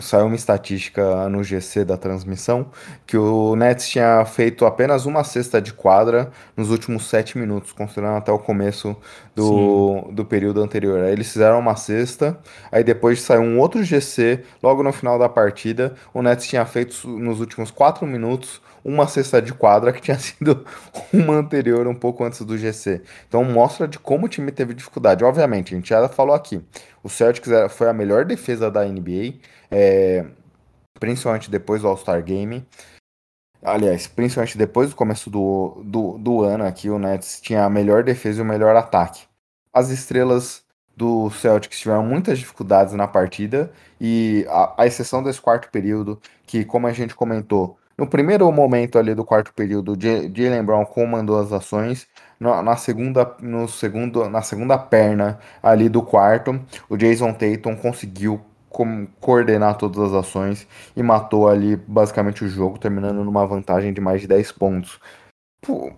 saiu uma estatística no GC da transmissão que o Nets tinha feito apenas uma cesta de quadra nos últimos 7 minutos, considerando até o começo do, do período anterior. Aí eles fizeram uma cesta, aí depois saiu um outro GC logo no final da partida. O Nets tinha feito nos últimos 4 minutos uma cesta de quadra que tinha sido uma anterior um pouco antes do GC. Então mostra de como o time teve dificuldade. Obviamente, a gente já falou aqui, o Celtics foi a melhor defesa da NBA, é, principalmente depois do All-Star Game. Aliás, principalmente depois do começo do, do, do ano aqui, o Nets tinha a melhor defesa e o melhor ataque. As estrelas do Celtics tiveram muitas dificuldades na partida e a, a exceção desse quarto período, que como a gente comentou, no primeiro momento ali do quarto período, Jalen Brown comandou as ações. Na, na, segunda, no segundo, na segunda perna ali do quarto, o Jason Tatum conseguiu coordenar todas as ações e matou ali basicamente o jogo, terminando numa vantagem de mais de 10 pontos. Pô,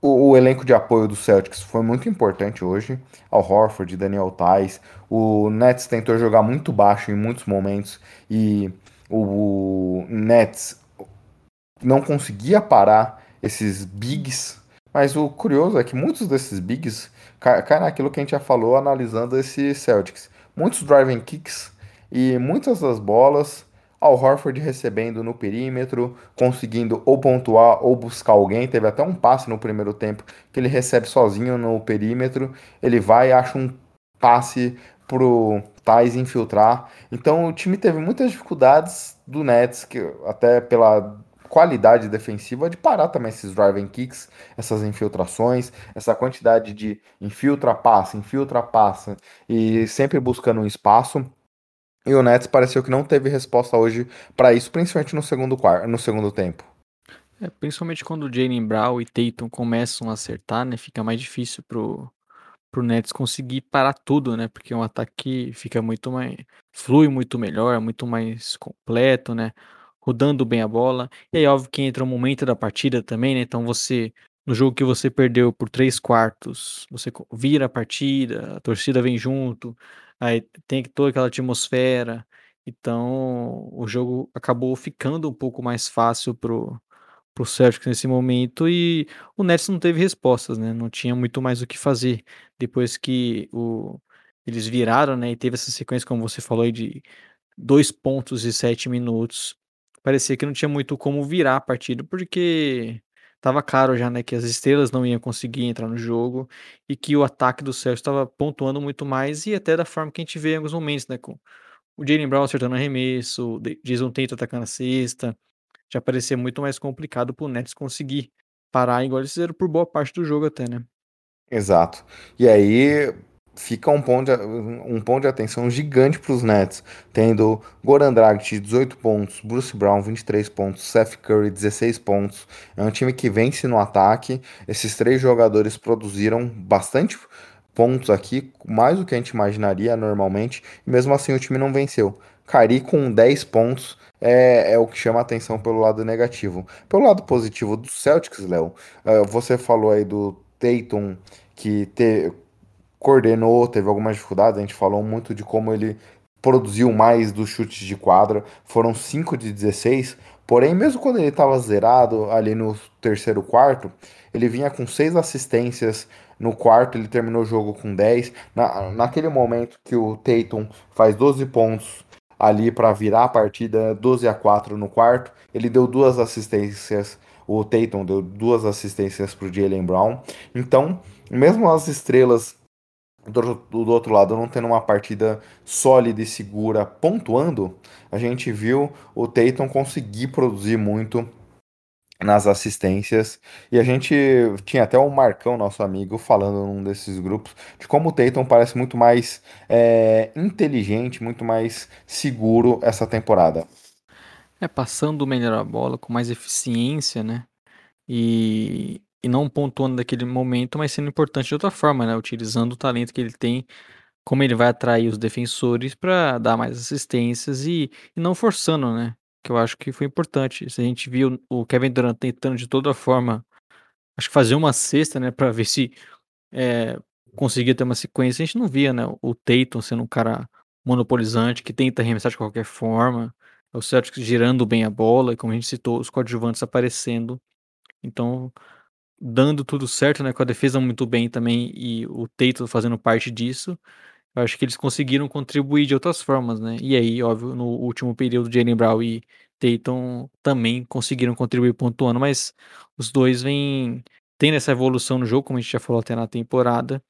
o, o, elenco de apoio do Celtics foi muito importante hoje. Al Horford, Daniel Tais. O Nets tentou jogar muito baixo em muitos momentos e o Nets não conseguia parar esses bigs. Mas o curioso é que muitos desses bigs caem naquilo que a gente já falou analisando esse Celtics. Muitos driving kicks e muitas das bolas Al Horford recebendo no perímetro, conseguindo ou pontuar ou buscar alguém. Teve até um passe no primeiro tempo que ele recebe sozinho no perímetro. Ele vai e acha um passe pro Thais infiltrar. Então o time teve muitas dificuldades do Nets, que até pela qualidade defensiva de parar também esses driving kicks, essas infiltrações, essa quantidade de infiltra, passa, infiltra, passa e sempre buscando um espaço. E o Nets pareceu que não teve resposta hoje para isso, principalmente no segundo, quarto, no segundo tempo. É, principalmente quando o Jalen Brown e Tatum começam a acertar, né? Fica mais difícil pro, pro Nets conseguir parar tudo, né? Porque é um ataque fica muito mais. flui muito melhor, muito mais completo, né? Rodando bem a bola. E aí, óbvio que entra o momento da partida também, né? Então você. No jogo que você perdeu por três quartos, você vira a partida, a torcida vem junto, Aí tem toda aquela atmosfera, então o jogo acabou ficando um pouco mais fácil pro pro Celtics nesse momento e o Nets não teve respostas, né, não tinha muito mais o que fazer. Depois que o eles viraram, né, e teve essa sequência, como você falou aí, de 2 pontos e 7 minutos, parecia que não tinha muito como virar a partida, porque Tava claro já, né, que as estrelas não iam conseguir entrar no jogo e que o ataque do Celtics estava pontuando muito mais e até da forma que a gente vê em alguns momentos, né, com o Jalen Brown acertando arremesso, o Jason Tatum atacando a cesta, já parecia muito mais complicado pro Nets conseguir parar, igual eles fizeram por boa parte do jogo até, né. Exato. E aí, fica um ponto de, um ponto de atenção gigante para os Nets, tendo Goran Dragic 18 pontos, Bruce Brown 23 pontos, Seth Curry 16 pontos. É um time que vence no ataque. Esses três jogadores produziram bastante pontos aqui, mais do que a gente imaginaria normalmente, e mesmo assim o time não venceu. Cari com 10 pontos é, é, o que chama atenção pelo lado negativo. Pelo lado positivo do Celtics, Léo, uh, você falou aí do Tatum que te, coordenou, teve algumas dificuldades, a gente falou muito de como ele produziu mais dos chutes de quadra, foram 5 de 16, porém, mesmo quando ele estava zerado ali no terceiro quarto, ele vinha com 6 assistências, no quarto ele terminou o jogo com 10, Na, naquele momento que o Tatum faz 12 pontos ali para virar a partida 12 a 4 no quarto, ele deu duas assistências, o Tatum deu duas assistências para o Jalen Brown, então, mesmo as estrelas do, do outro lado não tendo uma partida sólida e segura pontuando, a gente viu o Tatum conseguir produzir muito nas assistências. E a gente tinha até o Marcão, nosso amigo, falando num desses grupos, de como o Tatum parece muito mais é, inteligente, muito mais seguro essa temporada. É, passando melhor a bola, com mais eficiência, né? E, e não pontuando naquele momento, mas sendo importante de outra forma, né? Utilizando o talento que ele tem, como ele vai atrair os defensores para dar mais assistências e, e não forçando, né? Que eu acho que foi importante. Se a gente viu o Kevin Durant tentando de toda forma, acho que fazer uma cesta, né, para ver se é, conseguia ter uma sequência, a gente não via, né? O Tatum sendo um cara monopolizante que tenta arremessar de qualquer forma, o Celtics girando bem a bola, e como a gente citou, os coadjuvantes aparecendo. Então, dando tudo certo, né, com a defesa muito bem também e o Tatum fazendo parte disso, eu acho que eles conseguiram contribuir de outras formas, né? E aí, óbvio, no último período, Jalen Brown e Tatum também conseguiram contribuir pontuando, mas os dois vêm tendo essa evolução no jogo, como a gente já falou até na temporada,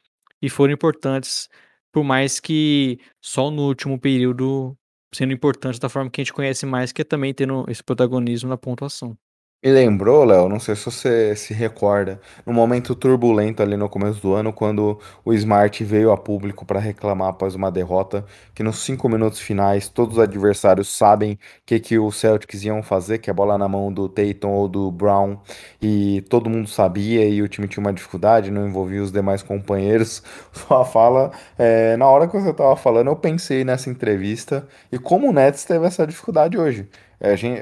e foram importantes, por mais que só no último período sendo importantes da forma que a gente conhece mais, que é também tendo esse protagonismo na pontuação. Me lembrou, Léo, não sei se você se recorda, no momento turbulento ali no começo do ano, quando o Smart veio a público para reclamar após uma derrota, que nos cinco minutos finais todos os adversários sabem o que, que o Celtics iam fazer, que é bola na mão do Tatum ou do Brown, e todo mundo sabia e o time tinha uma dificuldade, não envolvia os demais companheiros. Sua fala, é, na hora que você estava falando, eu pensei nessa entrevista e como o Nets teve essa dificuldade hoje. É, a gente,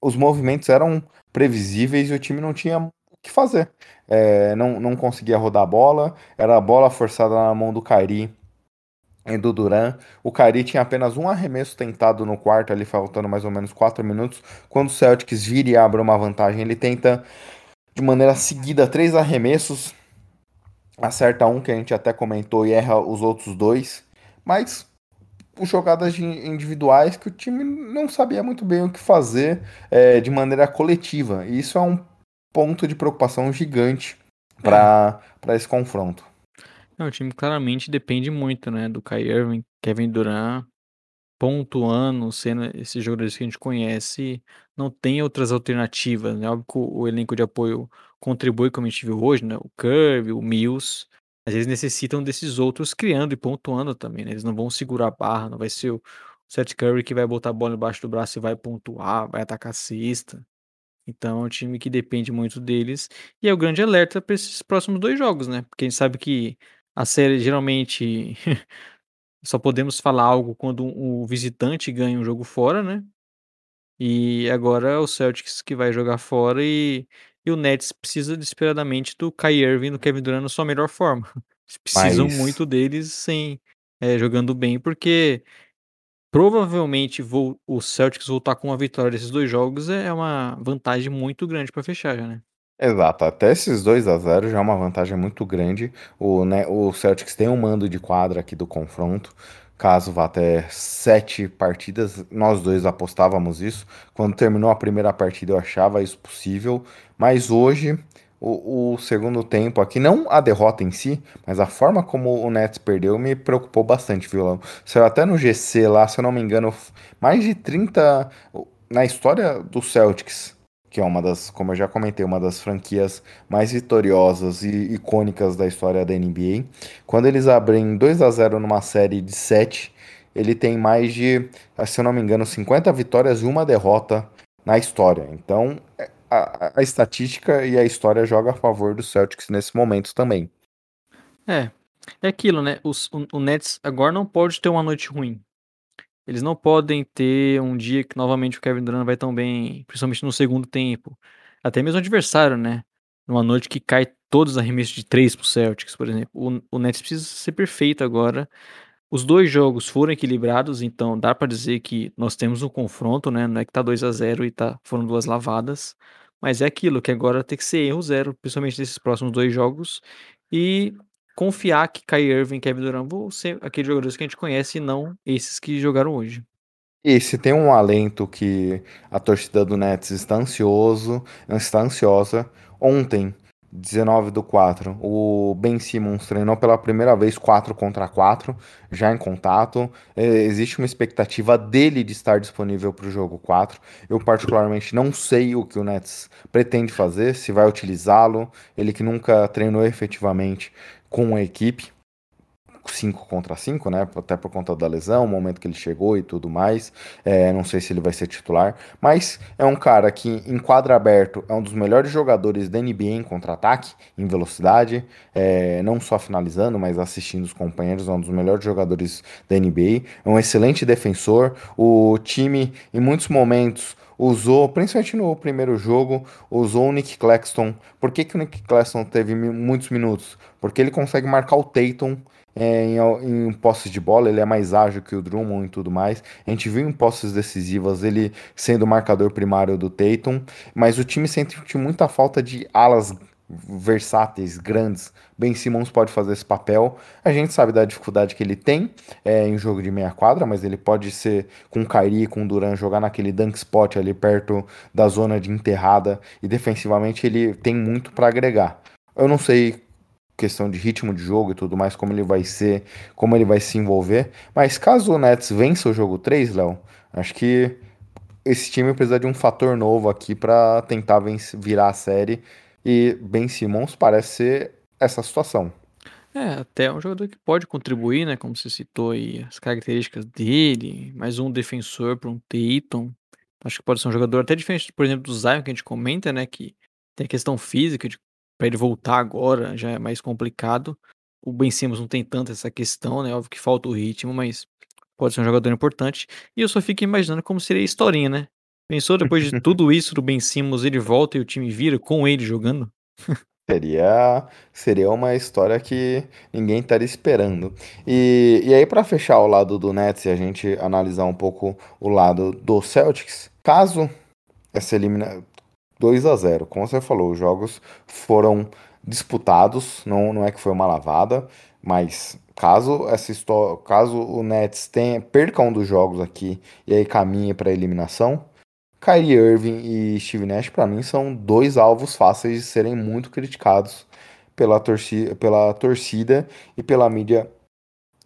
os movimentos eram previsíveis e o time não tinha o que fazer. É, não, não conseguia rodar a bola, era a bola forçada na mão do Kairi e do Duran. O Kairi tinha apenas um arremesso tentado no quarto, ali faltando mais ou menos 4 minutos. Quando o Celtics vira e abre uma vantagem, ele tenta de maneira seguida três arremessos, acerta um que a gente até comentou e erra os outros dois, mas jogadas individuais que o time não sabia muito bem o que fazer é, de maneira coletiva. E isso é um ponto de preocupação gigante para é. esse confronto. Não, o time claramente depende muito né, do Kai Irving, Kevin Durant, pontuando, sendo esses jogadores que a gente conhece, não tem outras alternativas. Né? Óbvio que o elenco de apoio contribui, como a gente viu hoje, né? o Curve, o Mills, às vezes necessitam desses outros criando e pontuando também, né? Eles não vão segurar a barra, não vai ser o Seth Curry que vai botar a bola embaixo do braço e vai pontuar, vai atacar a cesta. Então é um time que depende muito deles e é o grande alerta para esses próximos dois jogos, né? Porque a gente sabe que a série geralmente só podemos falar algo quando o visitante ganha um jogo fora, né? E agora é o Celtics que vai jogar fora e e o Nets precisa desesperadamente do Kyrie Irving e do Kevin Durant na sua melhor forma. Eles precisam Mas... muito deles sem é, jogando bem, porque provavelmente vou, o Celtics voltar com uma vitória desses dois jogos é uma vantagem muito grande para fechar já, né? Exato, até esses 2 a 0 já é uma vantagem muito grande. O, né, o Celtics tem um mando de quadra aqui do confronto caso vá até sete partidas. Nós dois apostávamos isso. Quando terminou a primeira partida, eu achava isso possível. Mas hoje, o, o, segundo tempo aqui, não a derrota em si, mas a forma como o Nets perdeu me preocupou bastante, viu? Saiu até no GC lá, se eu não me engano, mais de 30 na história do Celtics que é uma das, como eu já comentei, uma das franquias mais vitoriosas e icônicas da história da NBA. Quando eles abrem 2 a 0 numa série de 7, ele tem mais de, se eu não me engano, 50 vitórias e uma derrota na história. Então, é, a, a estatística e a história joga a favor do Celtics nesse momento também. É, é aquilo, né? Os, o, o Nets agora não pode ter uma noite ruim. Eles não podem ter um dia que novamente o Kevin Durant vai tão bem, principalmente no segundo tempo. Até mesmo o adversário, né? Numa noite que cai todos os arremessos de três pro Celtics, por exemplo. O, o Nets precisa ser perfeito agora. Os dois jogos foram equilibrados, então dá para dizer que nós temos um confronto, né? Não é que tá 2 a 0 e tá, foram duas lavadas. Mas é aquilo que agora tem que ser erro zero, principalmente nesses próximos dois jogos. E confiar que Kyrie Irving e Kevin Durant vão ser aqueles jogadores que a gente conhece e não esses que jogaram hoje. E se tem um alento que a torcida do Nets está ansioso, está ansiosa. Ontem, 19 do 4, o Ben Simmons treinou pela primeira vez 4 contra 4, já em contato. É, existe uma expectativa dele de estar disponível para o jogo 4. Eu, particularmente, não sei o que o Nets pretende fazer, se vai utilizá-lo. Ele que nunca treinou efetivamente com a equipe. 5 contra 5, né? Até por conta da lesão, o momento que ele chegou e tudo mais. É, não sei se ele vai ser titular, mas é um cara que em quadro aberto é um dos melhores jogadores da NBA em contra-ataque, em velocidade, é, não só finalizando, mas assistindo os companheiros, é um dos melhores jogadores da NBA. É um excelente defensor. O time, em muitos momentos, usou, principalmente no primeiro jogo, usou o Nick Claxton. Por que, que o Nick Claxton teve muitos minutos? Porque ele consegue marcar o Tatum é, em, em posses de bola, ele é mais ágil que o Drummond e tudo mais. A gente viu em posses decisivas ele sendo o marcador primário do Tatum, mas o time sente muita falta de alas versáteis, grandes. Ben Simmons pode fazer esse papel. A gente sabe da dificuldade que ele tem é, em jogo de meia quadra, mas ele pode ser com Kyrie, com Duran, jogar naquele dunk spot ali perto da zona de enterrada e defensivamente ele tem muito para agregar. Eu não sei questão de ritmo de jogo e tudo mais, como ele vai ser, como ele vai se envolver, mas caso o Nets vença o jogo 3, Léo, acho que esse time precisa de um fator novo aqui para tentar virar a série. E Ben Simmons parece ser essa situação. É, até um jogador que pode contribuir, né? Como você citou aí, as características dele, mais um defensor para um Tatum. Acho que pode ser um jogador até diferente, por exemplo, do Zion que a gente comenta, né? Que tem a questão física de para ele voltar agora já é mais complicado. O Ben Simmons não tem tanto essa questão, né? Óbvio que falta o ritmo, mas pode ser um jogador importante. E eu só fico imaginando como seria a historinha, né? Pensou depois de tudo isso do Ben Simmons, ele volta e o time vira com ele jogando? Seria, seria uma história que ninguém estaria esperando. E, e aí, para fechar o lado do Nets e a gente analisar um pouco o lado do Celtics, caso essa elimina 2 a 0 como você falou, os jogos foram disputados, não, não é que foi uma lavada, mas caso essa história, caso o Nets tenha, perca um dos jogos aqui e aí caminhe para eliminação, Kyrie Irving e Steve Nash, para mim, são dois alvos fáceis de serem muito criticados pela torcida, pela torcida e pela mídia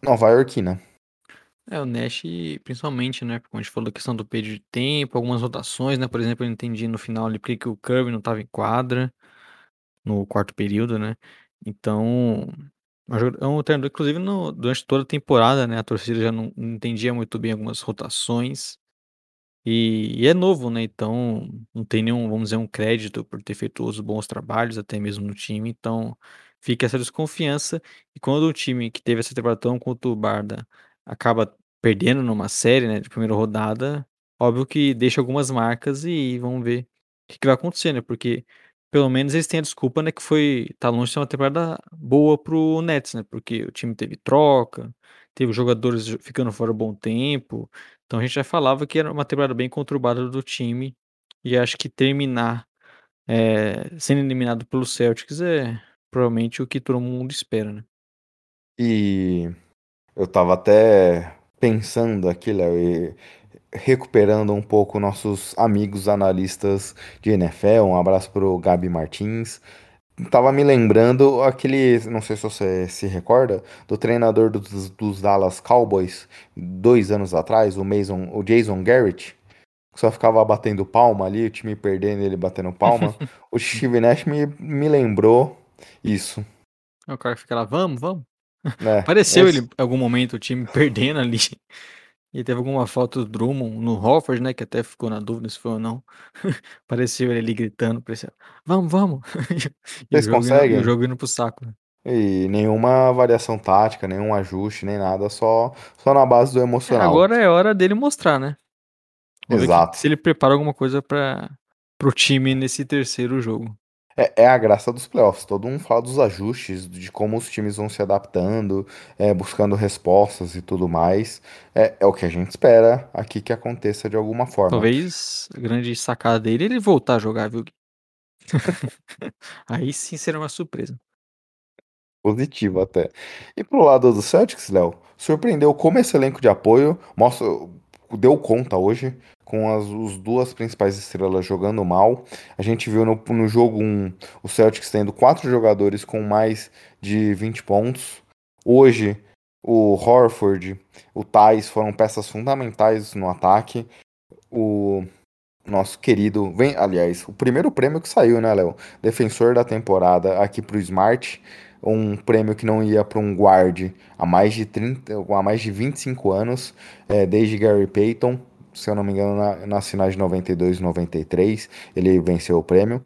nova-iorquina. É, o Nash, principalmente, né? Como a gente falou, a questão do período de tempo, algumas rotações, né? Por exemplo, eu entendi no final ali porque o Kirby não estava em quadra no quarto período, né? Então, é um treinador, inclusive, no, durante toda a temporada, né? A torcida já não entendia muito bem algumas rotações. E, e é novo, né? Então não tem nenhum, vamos dizer, um crédito por ter feito os bons trabalhos, até mesmo no time. Então fica essa desconfiança. E quando o time que teve essa temporada tão conturbada acaba perdendo numa série, né, de primeira rodada, óbvio que deixa algumas marcas e vamos ver o que, que vai acontecer, né? Porque pelo menos eles têm a desculpa, né, que foi tá longe de ser uma temporada boa pro Nets, né? Porque o time teve troca, teve jogadores ficando fora um bom tempo. Então a gente já falava que era uma temporada bem conturbada do time, e acho que terminar, eh, sendo eliminado pelo Celtics é provavelmente o que todo mundo espera, né. E eu estava até pensando aqui, Léo, e recuperando um pouco nossos amigos analistas de NFL, um abraço pro Gabi Martins. Tava me lembrando aquele, não sei se você se recorda, do treinador dos, dos Dallas Cowboys dois anos atrás, o Mason, o Jason Garrett, que só ficava batendo palma ali, o time perdendo ele batendo palma. o Steve Nash me, me lembrou isso. É o cara que fica lá, vamos, vamos. É, Pareceu esse... ele em algum momento, o time perdendo ali. E teve alguma foto do Drummond no Hofford, né? Que até ficou na dúvida se foi ou não. Pareceu ele ali gritando, parecia, vamos, vamos. Vocês conseguem? Indo, o jogo indo pro saco, né? E nenhuma variação tática, nenhum ajuste, nem nada, só, só na base do é, emocional. É, agora é hora dele mostrar, né? Exato. se ele prepara alguma coisa para pro time nesse terceiro jogo. É, é, a graça dos playoffs. Todo mundo fala dos ajustes, de como os times vão se adaptando, é, buscando respostas e tudo mais. É, é, o que a gente espera aqui que aconteça de alguma forma. Talvez a grande sacada dele é ele voltar a jogar, viu? Aí sim será uma surpresa. Positivo até. E pro lado do Celtics, Léo, surpreendeu como esse elenco de apoio mostra, deu conta hoje com as, as duas principais estrelas jogando mal. A gente viu no, no jogo 1 o Celtics tendo quatro jogadores com mais de 20 pontos. Hoje, o Horford, o Thais foram peças fundamentais no ataque. O nosso querido, vem, aliás, o primeiro prêmio que saiu, né, Léo? Defensor da temporada aqui pro Smart, um prêmio que não ia para um guard há mais de 30, há mais de 25 anos, é, desde Gary Payton se eu não me engano, na, nas finais de 92 e 93, ele venceu o prêmio.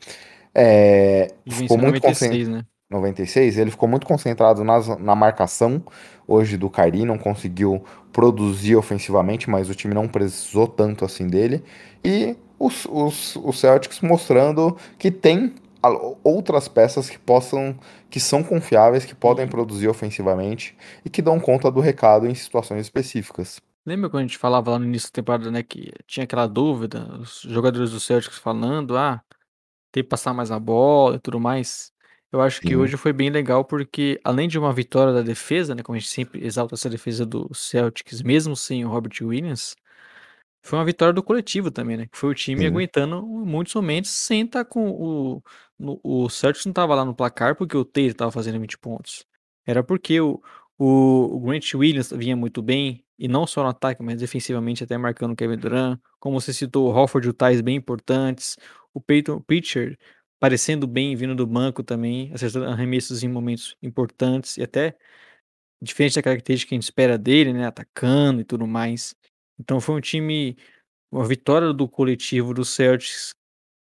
É, ficou muito 96, né? 96, ele ficou muito concentrado nas, na marcação hoje do Kyrie, não conseguiu produzir ofensivamente, mas o time não precisou tanto assim dele. E os, os, os Celtics mostrando que tem outras peças que possam que são confiáveis, que podem uhum. produzir ofensivamente e que dão conta do recado em situações específicas. Lembra quando a gente falava lá no início da temporada, né, que tinha aquela dúvida, os jogadores do Celtics falando, ah, tem que passar mais a bola e tudo mais. Eu acho que hoje foi bem legal porque, além de uma vitória da defesa, né, como a gente sempre exalta essa defesa do Celtics, mesmo sem o Robert Williams, foi uma vitória do coletivo também, né? Que foi o time Sim. aguentando muitos momentos sem estar tá com o. No, o Celtics não estava lá no placar porque o Taylor estava fazendo 20 pontos. Era porque o, O, o Grant Williams vinha muito bem, e não só no ataque, mas defensivamente até marcando o Kevin Durant. Como você citou, o Hofford e o Thais bem importantes. O Peyton Pritchard parecendo bem, vindo do banco também, acertando arremessos em momentos importantes e até diferente da característica que a gente espera dele, né, atacando e tudo mais. Então foi um time, uma vitória do coletivo do Celtics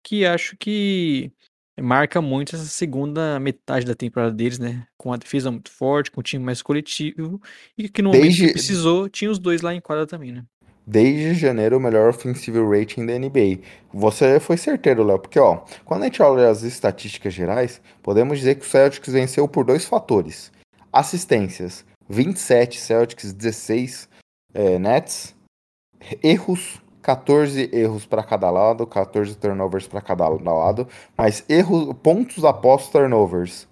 que acho que marca muito essa segunda metade da temporada deles, né? Com a defesa muito forte, com o time mais coletivo e que no momento Desde- que precisou tinha os dois lá em quadra também, né? Desde janeiro, o melhor offensive rating da NBA. Você foi certeiro, Léo, porque ó, quando a gente olha as estatísticas gerais, podemos dizer que o Celtics venceu por dois fatores: assistências, 27 Celtics, 16 eh, Nets, erros, 14 erros para cada lado, 14 turnovers para cada lado, mas erros, pontos após turnovers,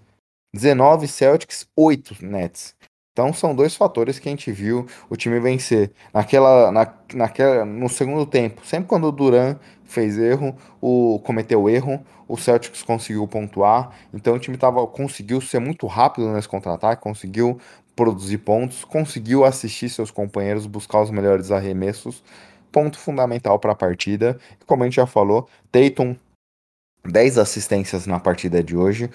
19 Celtics, 8 Nets. Então são dois fatores que a gente viu o time vencer. Naquela, na, naquela, no segundo tempo, sempre quando o Duran fez erro, o cometeu erro, o Celtics conseguiu pontuar. Então o time tava, conseguiu ser muito rápido nesse contra-ataque, conseguiu produzir pontos, conseguiu assistir seus companheiros buscar os melhores arremessos. Ponto fundamental para a partida. Como a gente já falou, Tatum 10 assistências na partida de hoje,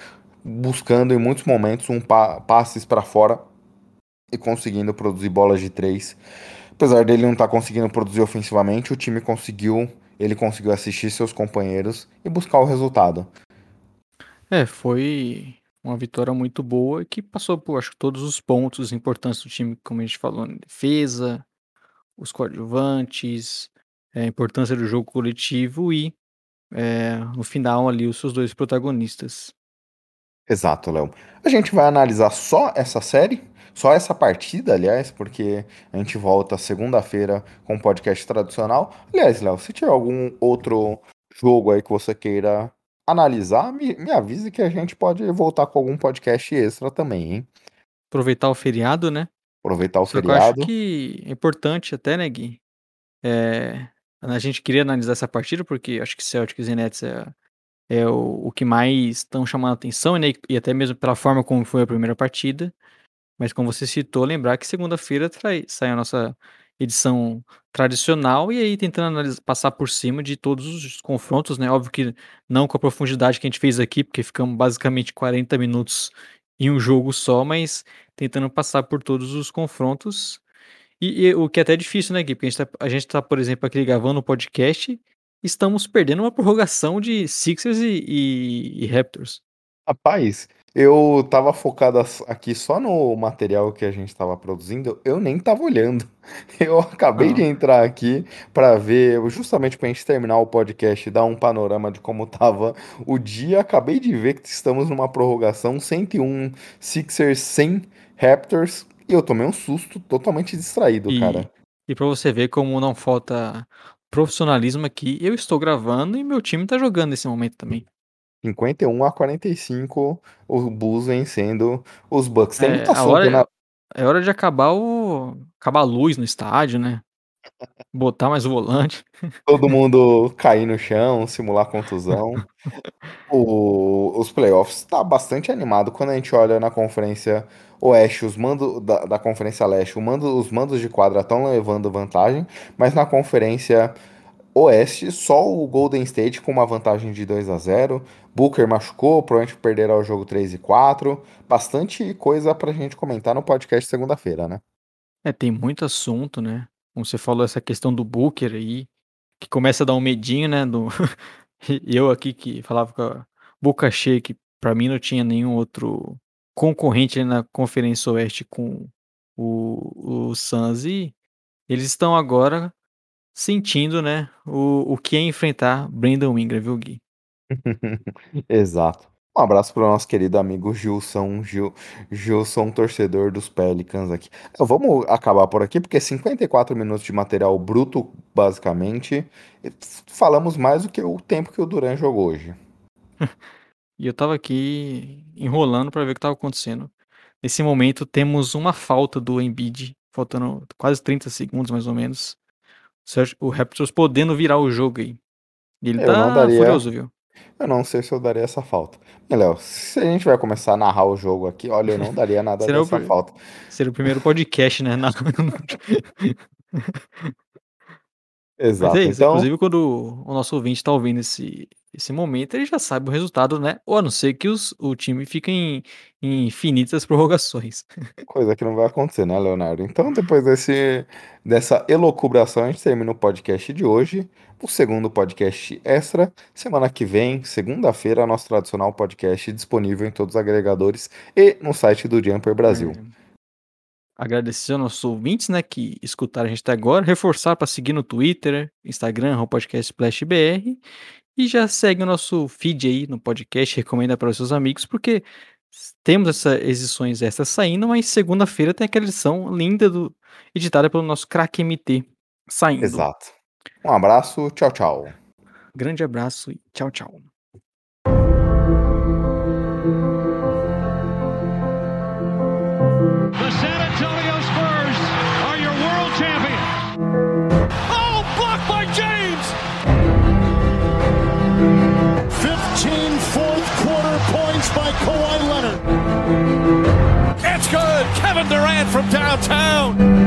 buscando em muitos momentos um pa passes para fora e conseguindo produzir bolas de três. Apesar dele não estar tá conseguindo produzir ofensivamente, o time conseguiu, ele conseguiu assistir seus companheiros e buscar o resultado. É, foi uma vitória muito boa que passou por acho todos os pontos importantes do time, como a gente falou, na defesa, os coadjuvantes, é, a importância do jogo coletivo e é, no final ali os seus dois protagonistas. Exato, Léo. A gente vai analisar só essa série, só essa partida, aliás, porque a gente volta segunda-feira com o podcast tradicional. Aliás, Léo, se tiver algum outro jogo aí que você queira analisar, me, me avise que a gente pode voltar com algum podcast extra também, hein? Aproveitar o feriado, né? Aproveitar o Só que eu feriado. acho que é importante até, né, Gui? É, a gente queria analisar essa partida porque acho que Celtics e Nets é, é o, o que mais estão chamando a atenção, né? E até mesmo pela forma como foi a primeira partida. Mas como você citou, lembrar que segunda-feira sai a nossa edição tradicional e aí tentando analis- passar por cima de todos os confrontos, né? Óbvio que não com a profundidade que a gente fez aqui, porque ficamos basicamente 40 minutos em um jogo só, mas tentando passar por todos os confrontos. E, e o que é até difícil, né, Gui? Porque a gente tá, gente tá, por exemplo, aqui gravando o podcast, estamos perdendo uma prorrogação de Sixers e, e- e Raptors. Rapaz, eu tava focado aqui só no material que a gente tava produzindo, eu nem tava olhando. Eu acabei Ah. de entrar aqui pra ver, justamente pra gente terminar o podcast e dar um panorama de como tava o dia. Acabei de ver que estamos numa prorrogação 101 Sixers 100 Raptors e eu tomei um susto totalmente distraído, E, cara. e para você ver como não falta profissionalismo aqui, eu estou gravando e meu time tá jogando nesse momento também. 51 a 45, o Bulls vencendo os Bucks. Tem É, muita sorte hora, na é hora de acabar o acabar a luz no estádio, né? Botar mais o volante. todo mundo cair no chão, simular contusão. O- os playoffs tá bastante animado quando a gente olha na conferência Oeste, os mandos da, da conferência Leste, mando, os mandos de quadra estão levando vantagem, mas na conferência Oeste, só o Golden State com uma vantagem de 2 a 0 Booker machucou, provavelmente perderá o jogo 3 e 4. Bastante coisa pra gente comentar no podcast segunda-feira, né? É, tem muito assunto, né? Como você falou, essa questão do Booker aí, que começa a dar um medinho, né? Do... Eu aqui que falava com a boca cheia que pra mim não tinha nenhum outro concorrente na Conferência Oeste com o, o Suns e eles estão agora sentindo, né? O, o que é enfrentar Brandon Ingram, viu, Gui? Exato. Um abraço para o nosso querido amigo Gilson, Gil, Gilson, torcedor dos Pelicans aqui. Vamos acabar por aqui, porque 54 minutos de material bruto, basicamente. Falamos mais do que o tempo que o Duran jogou hoje. E eu tava aqui enrolando pra ver o que tava acontecendo. Nesse momento temos uma falta do Embiid, faltando quase 30 segundos mais ou menos. O O Raptors podendo virar o jogo aí. E ele Eu tá não daria- furioso, viu? Eu não sei se eu daria essa falta. E, Léo, se a gente vai começar a narrar o jogo aqui, olha, eu não daria nada Será o dessa pri- falta. Seria o primeiro podcast, né? Na- Exato. é isso, Então, inclusive quando o nosso ouvinte tá ouvindo esse, esse momento, ele já sabe o resultado, né? Ou a não ser que os, o time fique em, em infinitas prorrogações. coisa que não vai acontecer, né, Leonardo? Então, depois desse, dessa elocubração, a gente termina o podcast de hoje. O segundo podcast extra. Semana que vem, segunda-feira, nosso tradicional podcast disponível em todos os agregadores e no site do Jumper Brasil. É. Agradecer aos nossos ouvintes, né, que escutaram a gente até agora. Reforçar para seguir no Twitter, Instagram, o podcast Splash BR. E já segue o nosso feed aí no podcast, recomenda para os seus amigos, porque temos essas edições extras saindo, mas segunda-feira tem aquela edição linda do editada pelo nosso craque MT saindo. Exato. Um abraço, tchau, tchau. Grande abraço e tchau, tchau. Kevin Durant from downtown.